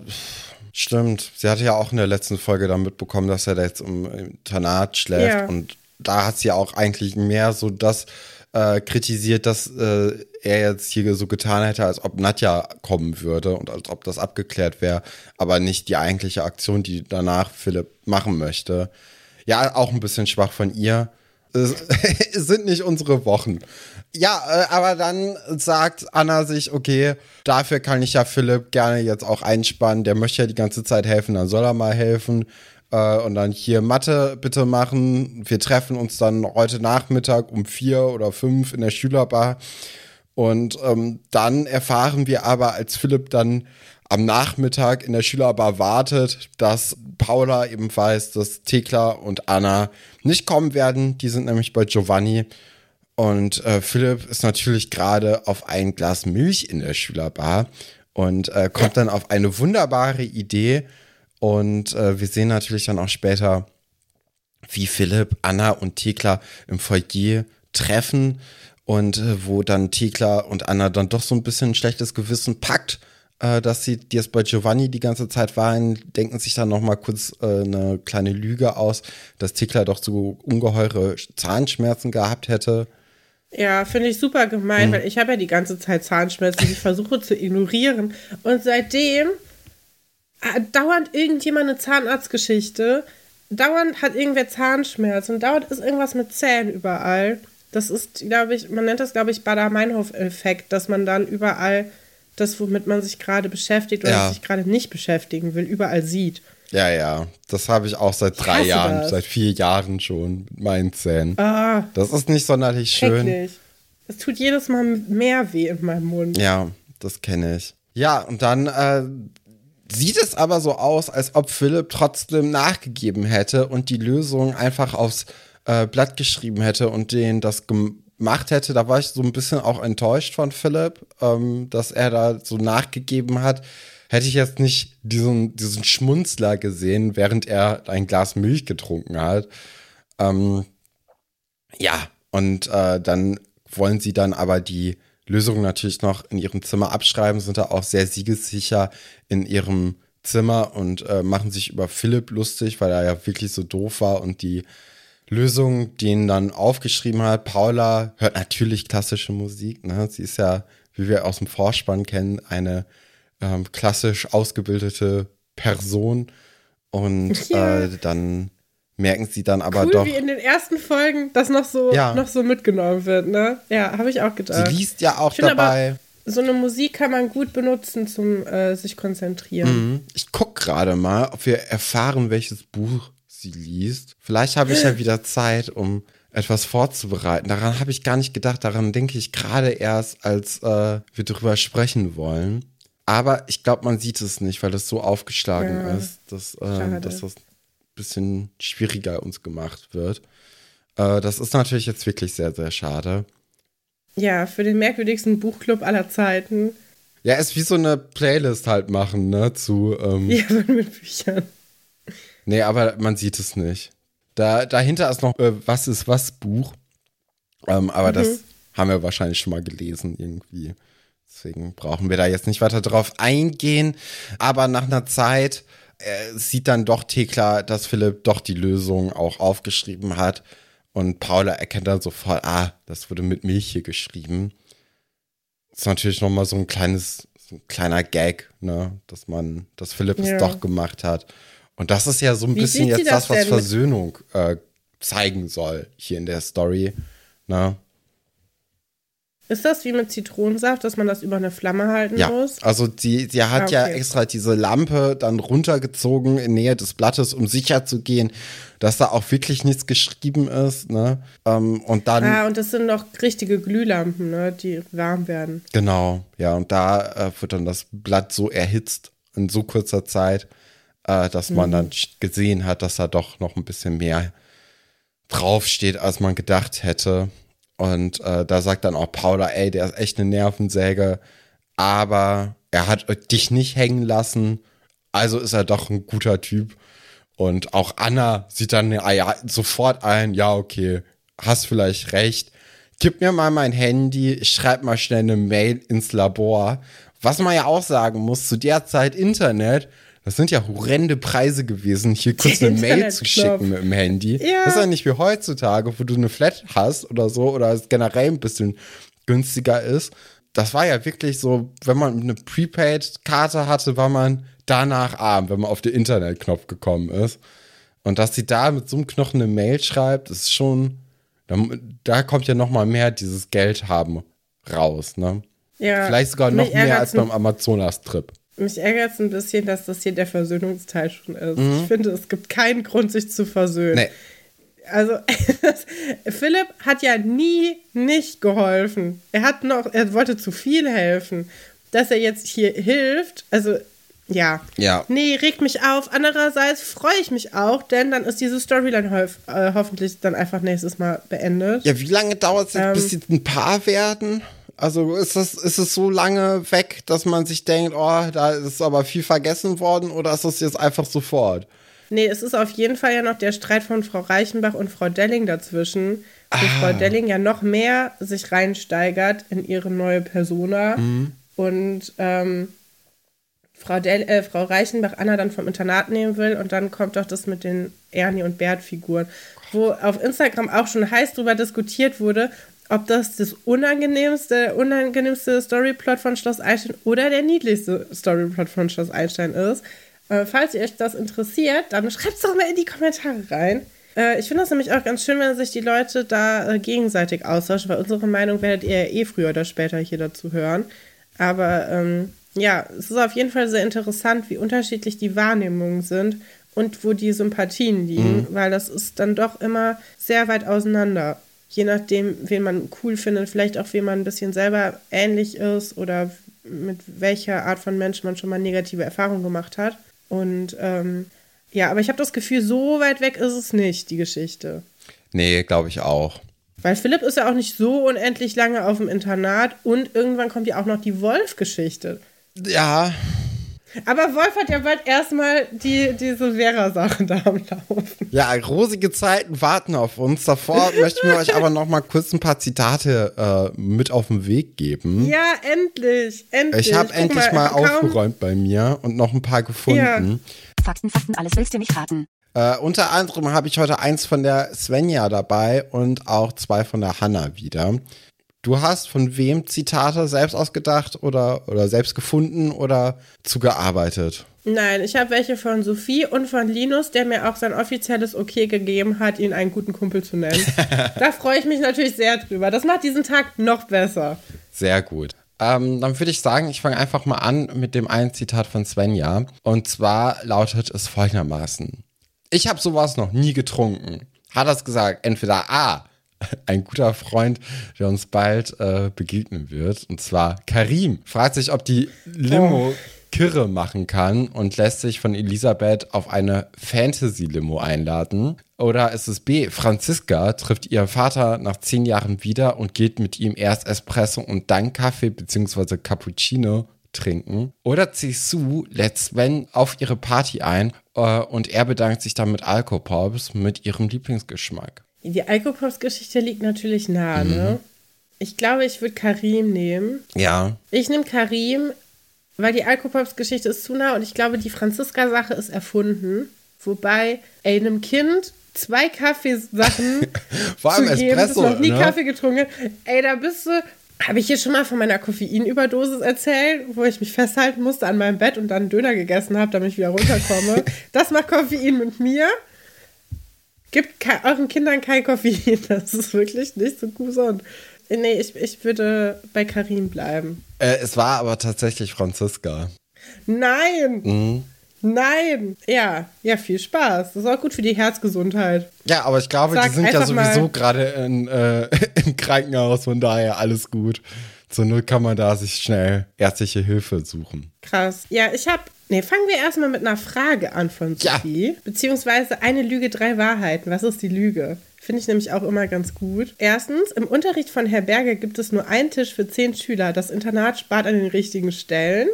stimmt. Sie hatte ja auch in der letzten Folge dann mitbekommen, dass er da jetzt im Internat schläft. Ja. Und da hat sie auch eigentlich mehr so das äh, kritisiert, dass äh, er jetzt hier so getan hätte, als ob Nadja kommen würde und als ob das abgeklärt wäre, aber nicht die eigentliche Aktion, die danach Philipp machen möchte. Ja, auch ein bisschen schwach von ihr. Es sind nicht unsere Wochen. Ja, äh, aber dann sagt Anna sich, okay, dafür kann ich ja Philipp gerne jetzt auch einspannen. Der möchte ja die ganze Zeit helfen, dann soll er mal helfen. Äh, und dann hier Mathe bitte machen. Wir treffen uns dann heute Nachmittag um vier oder fünf in der Schülerbar. Und ähm, dann erfahren wir aber, als Philipp dann am Nachmittag in der Schülerbar wartet, dass Paula eben weiß, dass Thekla und Anna nicht kommen werden. Die sind nämlich bei Giovanni. Und äh, Philipp ist natürlich gerade auf ein Glas Milch in der Schülerbar und äh, kommt dann auf eine wunderbare Idee. Und äh, wir sehen natürlich dann auch später, wie Philipp, Anna und Thekla im Foyer treffen und äh, wo dann Thekla und Anna dann doch so ein bisschen ein schlechtes Gewissen packt äh, dass sie die jetzt bei Giovanni die ganze Zeit waren, denken sich dann noch mal kurz äh, eine kleine Lüge aus, dass Tickler doch so ungeheure Zahnschmerzen gehabt hätte. Ja, finde ich super gemein, mhm. weil ich habe ja die ganze Zeit Zahnschmerzen, die ich versuche zu ignorieren. Und seitdem dauernd irgendjemand eine Zahnarztgeschichte, dauernd hat irgendwer Zahnschmerzen, dauernd ist irgendwas mit Zähnen überall. Das ist, glaube ich, man nennt das, glaube ich, Bader-Meinhof-Effekt, dass man dann überall das, womit man sich gerade beschäftigt oder ja. sich gerade nicht beschäftigen will, überall sieht. Ja, ja, das habe ich auch seit drei Jahren, das. seit vier Jahren schon mit meinen Zähnen. Ah, das ist nicht sonderlich schön. Es tut jedes Mal mehr weh in meinem Mund. Ja, das kenne ich. Ja, und dann äh, sieht es aber so aus, als ob Philipp trotzdem nachgegeben hätte und die Lösung einfach aufs äh, Blatt geschrieben hätte und den das gemacht hätte, da war ich so ein bisschen auch enttäuscht von Philipp, ähm, dass er da so nachgegeben hat. Hätte ich jetzt nicht diesen, diesen Schmunzler gesehen, während er ein Glas Milch getrunken hat. Ähm, ja, und äh, dann wollen sie dann aber die Lösung natürlich noch in ihrem Zimmer abschreiben, sind da auch sehr siegessicher in ihrem Zimmer und äh, machen sich über Philipp lustig, weil er ja wirklich so doof war und die Lösung, die ihn dann aufgeschrieben hat. Paula hört natürlich klassische Musik. Ne? Sie ist ja, wie wir aus dem Vorspann kennen, eine ähm, klassisch ausgebildete Person. Und ja. äh, dann merken sie dann aber cool, doch. wie in den ersten Folgen das noch so, ja. noch so mitgenommen wird, ne? Ja, habe ich auch gedacht. Sie liest ja auch dabei. so eine Musik kann man gut benutzen zum äh, sich konzentrieren. Mhm. Ich gucke gerade mal, ob wir erfahren, welches Buch sie liest. Vielleicht habe ich ja wieder Zeit, um etwas vorzubereiten. Daran habe ich gar nicht gedacht. Daran denke ich gerade erst, als äh, wir darüber sprechen wollen. Aber ich glaube, man sieht es nicht, weil das so aufgeschlagen ja, ist, dass, äh, dass das bisschen schwieriger uns gemacht wird. Äh, das ist natürlich jetzt wirklich sehr, sehr schade. Ja, für den merkwürdigsten Buchclub aller Zeiten. Ja, ist wie so eine Playlist halt machen, ne, zu. Ähm, ja, mit Büchern. Nee, aber man sieht es nicht. Da, dahinter ist noch äh, Was ist was Buch. Ähm, aber mhm. das haben wir wahrscheinlich schon mal gelesen irgendwie. Deswegen brauchen wir da jetzt nicht weiter drauf eingehen. Aber nach einer Zeit äh, sieht dann doch Thekla, dass Philipp doch die Lösung auch aufgeschrieben hat. Und Paula erkennt dann sofort, ah, das wurde mit Milch hier geschrieben. Das ist natürlich nochmal so ein kleines, so ein kleiner Gag, ne, dass man, dass Philipp ja. es doch gemacht hat. Und das ist ja so ein Wie bisschen jetzt das, das was Versöhnung äh, zeigen soll hier in der Story. Ne? Ist das wie mit Zitronensaft, dass man das über eine Flamme halten ja. muss? Also sie, sie hat ah, okay. ja extra diese Lampe dann runtergezogen in Nähe des Blattes, um sicher zu gehen, dass da auch wirklich nichts geschrieben ist. Ne? Ähm, und dann. Ah, und das sind noch richtige Glühlampen, ne? die warm werden. Genau, ja. Und da äh, wird dann das Blatt so erhitzt in so kurzer Zeit, äh, dass mhm. man dann gesehen hat, dass da doch noch ein bisschen mehr draufsteht, als man gedacht hätte. Und äh, da sagt dann auch Paula, ey, der ist echt eine Nervensäge, aber er hat dich nicht hängen lassen, also ist er doch ein guter Typ. Und auch Anna sieht dann ja, sofort ein, ja, okay, hast vielleicht recht. Gib mir mal mein Handy, ich schreib mal schnell eine Mail ins Labor. Was man ja auch sagen muss, zu der Zeit Internet, das sind ja horrende Preise gewesen, hier kurz eine Mail zu schicken mit dem Handy. Ja. Das ist ja nicht wie heutzutage, wo du eine Flat hast oder so, oder es generell ein bisschen günstiger ist. Das war ja wirklich so, wenn man eine Prepaid-Karte hatte, war man danach arm, wenn man auf den Internetknopf gekommen ist. Und dass sie da mit so einem Knochen eine Mail schreibt, ist schon, da, da kommt ja noch mal mehr dieses Geld haben raus, ne? Ja, Vielleicht sogar noch mehr als beim Amazonas-Trip. Mich ärgert es ein bisschen, dass das hier der Versöhnungsteil schon ist. Mhm. Ich finde, es gibt keinen Grund, sich zu versöhnen. Nee. Also, Philipp hat ja nie nicht geholfen. Er hat noch, er wollte zu viel helfen. Dass er jetzt hier hilft, also ja. Ja. Nee, regt mich auf. Andererseits freue ich mich auch, denn dann ist diese Storyline ho äh, hoffentlich dann einfach nächstes Mal beendet. Ja, wie lange dauert es, ähm, bis sie ein Paar werden? Also ist es, ist es so lange weg, dass man sich denkt, oh, da ist aber viel vergessen worden oder ist das jetzt einfach sofort? Nee, es ist auf jeden Fall ja noch der Streit von Frau Reichenbach und Frau Delling dazwischen, wo ah. Frau Delling ja noch mehr sich reinsteigert in ihre neue Persona mhm. und ähm, Frau, Del äh, Frau Reichenbach Anna dann vom Internat nehmen will und dann kommt doch das mit den Ernie und Bert-Figuren, wo auf Instagram auch schon heiß drüber diskutiert wurde, ob das das unangenehmste, unangenehmste Storyplot von Schloss Einstein oder der niedlichste Storyplot von Schloss Einstein ist. Äh, falls ihr euch das interessiert, dann schreibt es doch mal in die Kommentare rein. Äh, ich finde das nämlich auch ganz schön, wenn sich die Leute da äh, gegenseitig austauschen, weil unsere Meinung werdet ihr eh früher oder später hier dazu hören. Aber ähm, ja, es ist auf jeden Fall sehr interessant, wie unterschiedlich die Wahrnehmungen sind und wo die Sympathien liegen, mhm. weil das ist dann doch immer sehr weit auseinander je nachdem, wen man cool findet, vielleicht auch, wen man ein bisschen selber ähnlich ist oder mit welcher Art von Mensch man schon mal negative Erfahrungen gemacht hat. Und ähm, ja, aber ich habe das Gefühl, so weit weg ist es nicht, die Geschichte. Nee, glaube ich auch. Weil Philipp ist ja auch nicht so unendlich lange auf dem Internat und irgendwann kommt ja auch noch die Wolf-Geschichte. Ja, aber Wolf hat ja bald erstmal die, diese Vera-Sache da am Laufen. Ja, rosige Zeiten warten auf uns. Davor möchten wir euch aber noch mal kurz ein paar Zitate äh, mit auf den Weg geben. Ja, endlich, endlich. Ich habe endlich mal, mal aufgeräumt bei mir und noch ein paar gefunden. Ja. Fakten, Fakten, alles willst du nicht raten. Äh, unter anderem habe ich heute eins von der Svenja dabei und auch zwei von der Hanna wieder. Du hast von wem Zitate selbst ausgedacht oder, oder selbst gefunden oder zugearbeitet? Nein, ich habe welche von Sophie und von Linus, der mir auch sein offizielles Okay gegeben hat, ihn einen guten Kumpel zu nennen. da freue ich mich natürlich sehr drüber. Das macht diesen Tag noch besser. Sehr gut. Ähm, dann würde ich sagen, ich fange einfach mal an mit dem einen Zitat von Svenja. Und zwar lautet es folgendermaßen. Ich habe sowas noch nie getrunken. Hat das gesagt, entweder A, ein guter Freund, der uns bald äh, begegnen wird. Und zwar Karim. Fragt sich, ob die Limo oh. Kirre machen kann und lässt sich von Elisabeth auf eine Fantasy-Limo einladen. Oder ist es B, Franziska trifft ihren Vater nach zehn Jahren wieder und geht mit ihm erst Espresso und dann Kaffee bzw. Cappuccino trinken. Oder C, Sue lädt Sven auf ihre Party ein äh, und er bedankt sich dann mit Alkopops mit ihrem Lieblingsgeschmack. Die Alkopops-Geschichte liegt natürlich nah, mhm. ne? Ich glaube, ich würde Karim nehmen. Ja. Ich nehme Karim, weil die Alkopops-Geschichte ist zu nah und ich glaube, die Franziska-Sache ist erfunden. Wobei, ey, einem Kind zwei Kaffeesachen Vor allem zu geben, Espresso, das noch nie ne? Kaffee getrunken Ey, da bist du Habe ich hier schon mal von meiner Koffeinüberdosis erzählt, wo ich mich festhalten musste an meinem Bett und dann einen Döner gegessen habe, damit ich wieder runterkomme? das macht Koffein mit mir. Gibt euren Kindern kein Koffein. Das ist wirklich nicht so gesund. Nee, ich, ich würde bei Karin bleiben. Äh, es war aber tatsächlich Franziska. Nein! Mhm. Nein! Ja, ja, viel Spaß. Das ist auch gut für die Herzgesundheit. Ja, aber ich glaube, Sag die sind ja sowieso gerade äh, im Krankenhaus, von daher alles gut. Zur Null kann man da sich schnell ärztliche Hilfe suchen. Krass. Ja, ich habe. Nee, fangen wir erstmal mit einer Frage an von Sophie. Ja. Beziehungsweise eine Lüge, drei Wahrheiten. Was ist die Lüge? Finde ich nämlich auch immer ganz gut. Erstens, im Unterricht von Herr Berger gibt es nur einen Tisch für zehn Schüler. Das Internat spart an den richtigen Stellen.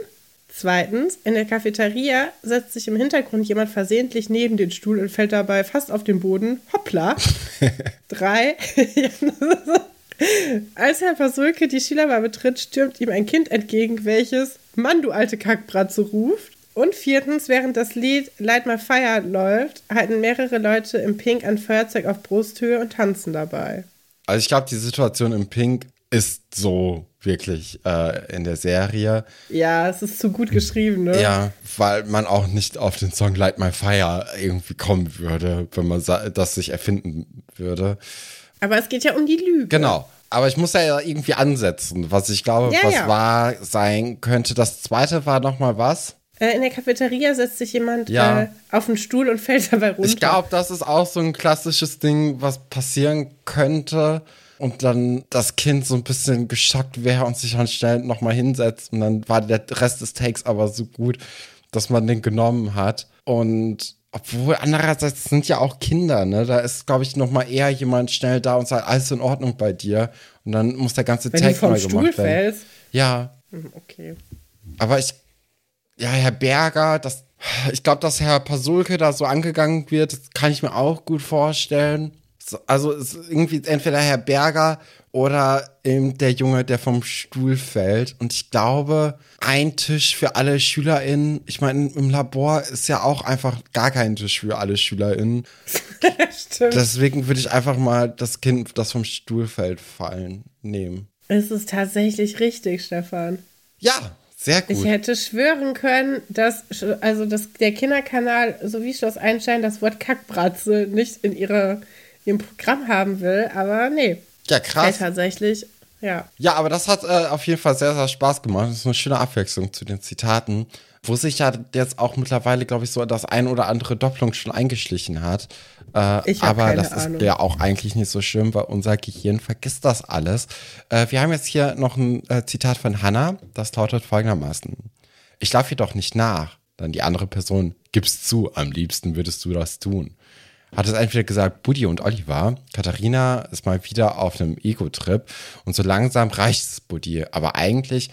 Zweitens, in der Cafeteria setzt sich im Hintergrund jemand versehentlich neben den Stuhl und fällt dabei fast auf den Boden. Hoppla. Drei. Als Herr Pasulke die Schülerbar betritt, stürmt ihm ein Kind entgegen, welches Mann, du alte Kackbratze ruft. Und viertens, während das Lied Light My Fire läuft, halten mehrere Leute im Pink ein Feuerzeug auf Brusthöhe und tanzen dabei. Also ich glaube, die Situation im Pink ist so wirklich äh, in der Serie. Ja, es ist zu gut geschrieben, ne? Ja, weil man auch nicht auf den Song Light My Fire irgendwie kommen würde, wenn man das sich erfinden würde. Aber es geht ja um die Lüge. Genau. Aber ich muss ja irgendwie ansetzen, was ich glaube, ja, was ja. wahr sein könnte. Das zweite war nochmal was? Äh, in der Cafeteria setzt sich jemand ja. äh, auf einen Stuhl und fällt dabei runter. Ich glaube, das ist auch so ein klassisches Ding, was passieren könnte und dann das Kind so ein bisschen geschockt wäre und sich dann schnell nochmal hinsetzt und dann war der Rest des Takes aber so gut, dass man den genommen hat und obwohl andererseits sind ja auch Kinder, ne? Da ist, glaube ich, nochmal eher jemand schnell da und sagt, alles in Ordnung bei dir. Und dann muss der ganze Wenn Take mal gemacht werden. Fällst. Ja. Hm, okay. Aber ich, ja, Herr Berger, das, ich glaube, dass Herr Pasulke da so angegangen wird, das kann ich mir auch gut vorstellen also ist irgendwie entweder Herr Berger oder eben der Junge, der vom Stuhl fällt. Und ich glaube, ein Tisch für alle SchülerInnen, ich meine, im Labor ist ja auch einfach gar kein Tisch für alle SchülerInnen. Stimmt. Deswegen würde ich einfach mal das Kind, das vom Stuhl fällt, fallen, nehmen. Es ist tatsächlich richtig, Stefan. Ja, sehr gut. Ich hätte schwören können, dass also dass der Kinderkanal, so wie Schloss Einstein, das Wort Kackbratze nicht in ihrer im Programm haben will, aber nee. Ja, krass. tatsächlich, ja. Ja, aber das hat äh, auf jeden Fall sehr, sehr Spaß gemacht. Das ist eine schöne Abwechslung zu den Zitaten, wo sich ja jetzt auch mittlerweile, glaube ich, so das ein oder andere Doppelung schon eingeschlichen hat. Äh, ich aber das Ahnung. ist ja auch eigentlich nicht so schön, weil unser Gehirn vergisst das alles. Äh, wir haben jetzt hier noch ein äh, Zitat von Hannah, das lautet folgendermaßen. Ich laufe jedoch nicht nach. Dann die andere Person, gib's zu, am liebsten würdest du das tun hat es entweder gesagt, Buddy und Oliver, Katharina ist mal wieder auf einem Ego-Trip und so langsam reicht es Buddy, aber eigentlich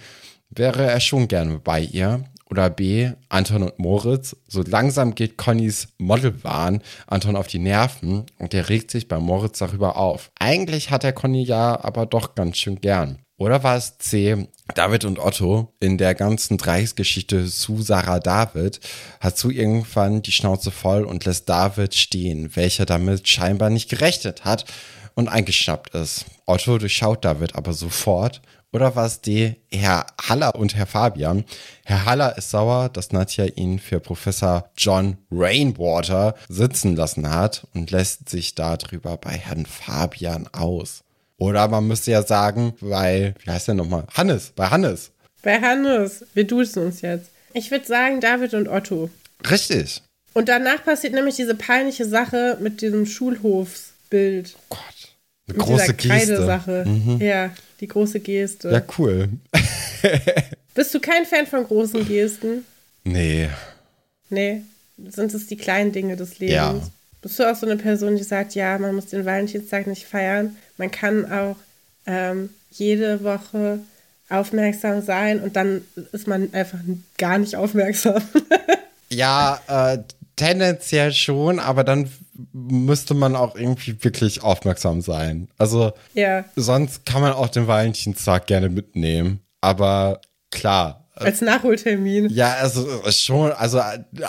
wäre er schon gerne bei ihr. Oder B, Anton und Moritz. So langsam geht Connys Modelwahn Anton auf die Nerven und er regt sich bei Moritz darüber auf. Eigentlich hat er Conny ja aber doch ganz schön gern. Oder war es C, David und Otto in der ganzen Dreiecksgeschichte zu Sarah David hat zu irgendwann die Schnauze voll und lässt David stehen, welcher damit scheinbar nicht gerechnet hat und eingeschnappt ist. Otto durchschaut David aber sofort. Oder war es D, Herr Haller und Herr Fabian? Herr Haller ist sauer, dass Nadja ihn für Professor John Rainwater sitzen lassen hat und lässt sich darüber bei Herrn Fabian aus. Oder man müsste ja sagen, bei, wie heißt der nochmal? Hannes, bei Hannes. Bei Hannes. Wir duzen uns jetzt. Ich würde sagen, David und Otto. Richtig. Und danach passiert nämlich diese peinliche Sache mit diesem Schulhofsbild. Oh Gott. Eine mit große Geste. Sache. Mhm. Ja, die große Geste. Ja, cool. Bist du kein Fan von großen Gesten? Nee. Nee. Sind es die kleinen Dinge des Lebens? Ja. Bist du auch so eine Person, die sagt, ja, man muss den Valentinstag nicht feiern? Man kann auch ähm, jede Woche aufmerksam sein und dann ist man einfach gar nicht aufmerksam. ja, äh, tendenziell schon, aber dann müsste man auch irgendwie wirklich aufmerksam sein. Also, ja. sonst kann man auch den Valentinstag gerne mitnehmen. Aber klar, Als Nachholtermin. Ja, also schon, also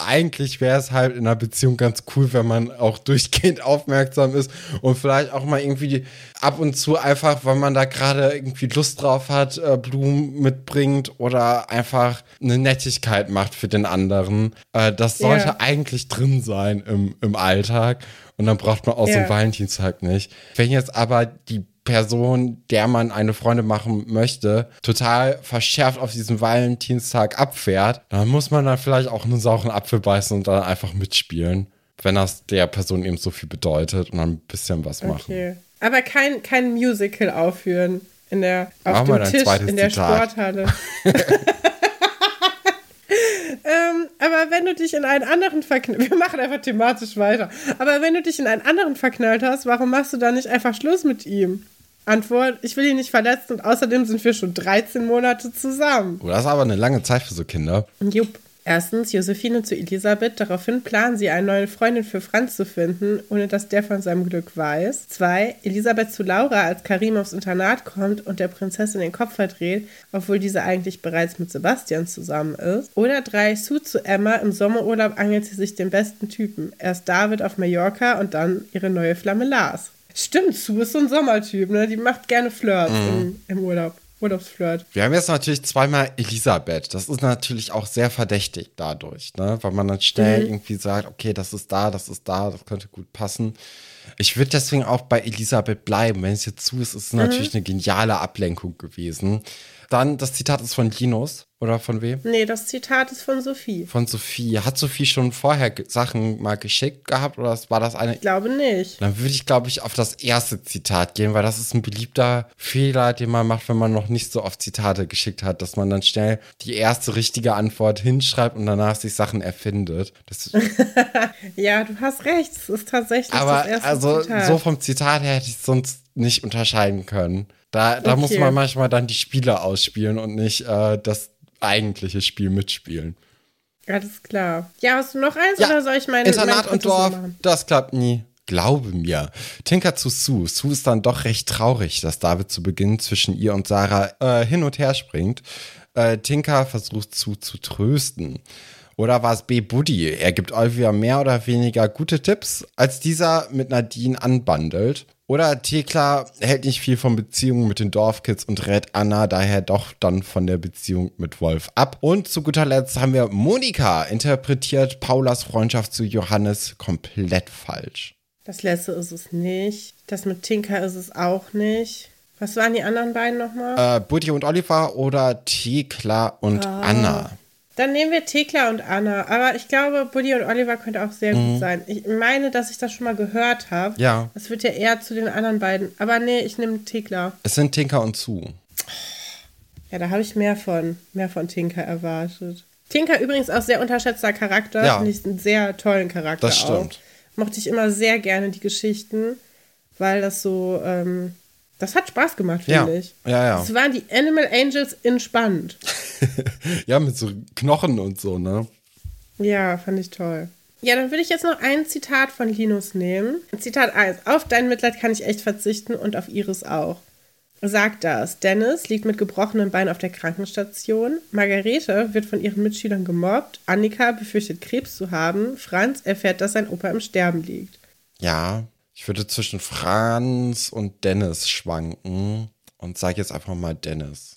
eigentlich wäre es halt in einer Beziehung ganz cool, wenn man auch durchgehend aufmerksam ist und vielleicht auch mal irgendwie ab und zu einfach, weil man da gerade irgendwie Lust drauf hat, äh, Blumen mitbringt oder einfach eine Nettigkeit macht für den anderen. Äh, das sollte ja. eigentlich drin sein im, im Alltag. Und dann braucht man auch ja. so einen Valentinstag nicht. Wenn jetzt aber die Person, der man eine Freundin machen möchte, total verschärft auf diesen Valentinstag abfährt, dann muss man dann vielleicht auch einen sauren Apfel beißen und dann einfach mitspielen, wenn das der Person eben so viel bedeutet und dann ein bisschen was machen. Okay. Aber kein, kein Musical aufführen in der, auf Machen dem Tisch in der Zitat. Sporthalle. ähm, aber wenn du dich in einen anderen verknallt, wir machen einfach thematisch weiter, aber wenn du dich in einen anderen verknallt hast, warum machst du dann nicht einfach Schluss mit ihm? Antwort, ich will ihn nicht verletzen und außerdem sind wir schon 13 Monate zusammen. Oh, das ist aber eine lange Zeit für so Kinder. Jupp. Erstens, Josephine zu Elisabeth. Daraufhin planen sie, eine neue Freundin für Franz zu finden, ohne dass der von seinem Glück weiß. Zwei, Elisabeth zu Laura, als Karim aufs Internat kommt und der Prinzessin den Kopf verdreht, obwohl diese eigentlich bereits mit Sebastian zusammen ist. Oder drei, Sue zu Emma. Im Sommerurlaub angelt sie sich den besten Typen. Erst David auf Mallorca und dann ihre neue Flamme Lars. Stimmt, Sue ist so ein Sommertyp, ne? Die macht gerne Flirts mhm. im, im Urlaub. Urlaubsflirt. Wir haben jetzt natürlich zweimal Elisabeth. Das ist natürlich auch sehr verdächtig dadurch, ne? Weil man dann schnell mhm. irgendwie sagt, okay, das ist da, das ist da, das könnte gut passen. Ich würde deswegen auch bei Elisabeth bleiben. Wenn es jetzt zu ist, ist es mhm. natürlich eine geniale Ablenkung gewesen. Dann, das Zitat ist von Linus. Oder von wem? Nee, das Zitat ist von Sophie. Von Sophie. Hat Sophie schon vorher Sachen mal geschickt gehabt oder war das eine? Ich glaube nicht. Dann würde ich, glaube ich, auf das erste Zitat gehen, weil das ist ein beliebter Fehler, den man macht, wenn man noch nicht so oft Zitate geschickt hat, dass man dann schnell die erste richtige Antwort hinschreibt und danach sich Sachen erfindet. ja, du hast recht. Es ist tatsächlich Aber das erste also, Zitat. so vom Zitat her hätte ich es sonst nicht unterscheiden können. Da, da okay. muss man manchmal dann die Spiele ausspielen und nicht äh, das eigentliche Spiel mitspielen. Alles klar. Ja, hast du noch eins ja, oder soll ich meine Internat und Dorf, das klappt nie. Glaube mir. Tinker zu Sue. Sue ist dann doch recht traurig, dass David zu Beginn zwischen ihr und Sarah äh, hin und her springt. Äh, Tinker versucht Sue zu trösten. Oder war es B. Buddy? Er gibt Olivia mehr oder weniger gute Tipps, als dieser mit Nadine anbandelt. Oder Thekla hält nicht viel von Beziehungen mit den Dorfkids und rät Anna daher doch dann von der Beziehung mit Wolf ab. Und zu guter Letzt haben wir Monika, interpretiert Paulas Freundschaft zu Johannes komplett falsch. Das letzte ist es nicht. Das mit Tinker ist es auch nicht. Was waren die anderen beiden nochmal? Äh, Buddy und Oliver oder Thekla und ah. Anna. Dann nehmen wir Thekla und Anna. Aber ich glaube, Buddy und Oliver könnte auch sehr mhm. gut sein. Ich meine, dass ich das schon mal gehört habe. Ja. Das wird ja eher zu den anderen beiden. Aber nee, ich nehme Thekla. Es sind Tinker und Zu. Ja, da habe ich mehr von, mehr von Tinker erwartet. Tinker übrigens auch sehr unterschätzter Charakter. Ja. Finde ich einen sehr tollen Charakter. Das stimmt. Auch. Mochte ich immer sehr gerne die Geschichten, weil das so, ähm, das hat Spaß gemacht, finde ja. ich. Ja, ja. Es waren die Animal Angels in spannend. ja, mit so Knochen und so, ne? Ja, fand ich toll. Ja, dann würde ich jetzt noch ein Zitat von Linus nehmen. Zitat 1. Auf dein Mitleid kann ich echt verzichten und auf Iris auch. Sagt das. Dennis liegt mit gebrochenem Bein auf der Krankenstation. Margarete wird von ihren Mitschülern gemobbt. Annika befürchtet Krebs zu haben. Franz erfährt, dass sein Opa im Sterben liegt. Ja, ich würde zwischen Franz und Dennis schwanken und sage jetzt einfach mal Dennis.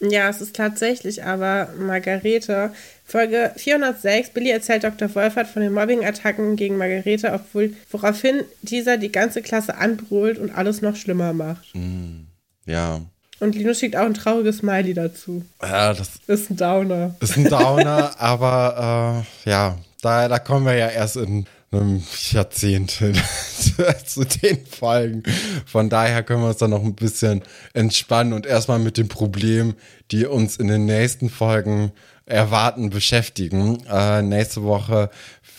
Ja, es ist tatsächlich aber Margarete. Folge 406. Billy erzählt Dr. Wolfert von den Mobbing-Attacken gegen Margarete, obwohl, woraufhin dieser die ganze Klasse anbrüllt und alles noch schlimmer macht. Mm, ja. Und Linus schickt auch ein trauriges Smiley dazu. Ja, das ist ein Downer. Ist ein Downer, aber äh, ja, da, da kommen wir ja erst in einem Jahrzehnt zu den Folgen. Von daher können wir uns dann noch ein bisschen entspannen und erstmal mit den Problemen, die uns in den nächsten Folgen erwarten, beschäftigen. Äh, nächste Woche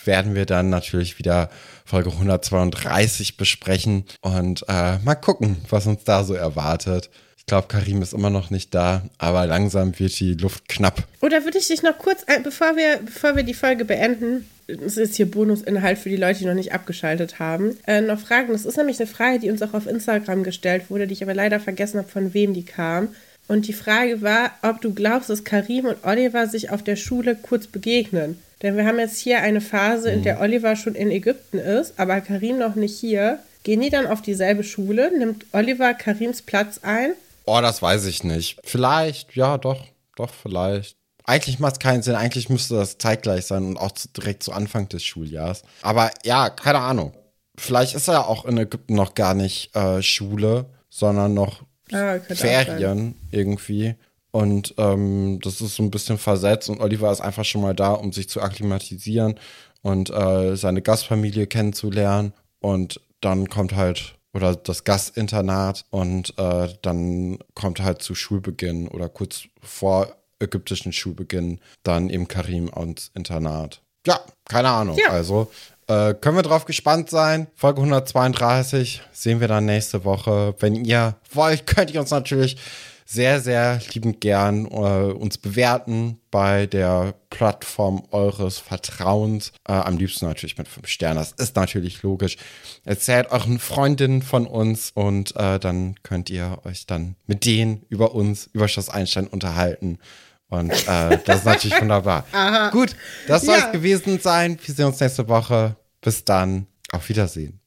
werden wir dann natürlich wieder Folge 132 besprechen und äh, mal gucken, was uns da so erwartet. Ich glaube, Karim ist immer noch nicht da, aber langsam wird die Luft knapp. Oder würde ich dich noch kurz, bevor wir, bevor wir die Folge beenden, das ist hier Bonusinhalt für die Leute, die noch nicht abgeschaltet haben, äh, noch fragen. Das ist nämlich eine Frage, die uns auch auf Instagram gestellt wurde, die ich aber leider vergessen habe, von wem die kam. Und die Frage war, ob du glaubst, dass Karim und Oliver sich auf der Schule kurz begegnen. Denn wir haben jetzt hier eine Phase, in der Oliver schon in Ägypten ist, aber Karim noch nicht hier. Gehen die dann auf dieselbe Schule? Nimmt Oliver Karims Platz ein? Oh, das weiß ich nicht. Vielleicht, ja, doch, doch, vielleicht. Eigentlich macht es keinen Sinn. Eigentlich müsste das zeitgleich sein und auch zu, direkt zu Anfang des Schuljahres. Aber ja, keine Ahnung. Vielleicht ist er auch in Ägypten noch gar nicht äh, Schule, sondern noch ah, Ferien irgendwie. Und ähm, das ist so ein bisschen versetzt und Oliver ist einfach schon mal da, um sich zu akklimatisieren und äh, seine Gastfamilie kennenzulernen. Und dann kommt halt, oder das Gastinternat und äh, dann kommt halt zu Schulbeginn oder kurz vor ägyptischen Schulbeginn dann eben Karim ans Internat. Ja, keine Ahnung. Ja. Also äh, können wir drauf gespannt sein. Folge 132 sehen wir dann nächste Woche. Wenn ihr wollt, könnt ihr uns natürlich sehr, sehr liebend gern äh, uns bewerten bei der Plattform eures Vertrauens. Äh, am liebsten natürlich mit fünf Sternen. Das ist natürlich logisch. Erzählt euren Freundinnen von uns und äh, dann könnt ihr euch dann mit denen über uns, über Schloss Einstein unterhalten. Und äh, das ist natürlich wunderbar. Aha. Gut, das soll es gewesen sein. Wir sehen uns nächste Woche. Bis dann. Auf Wiedersehen.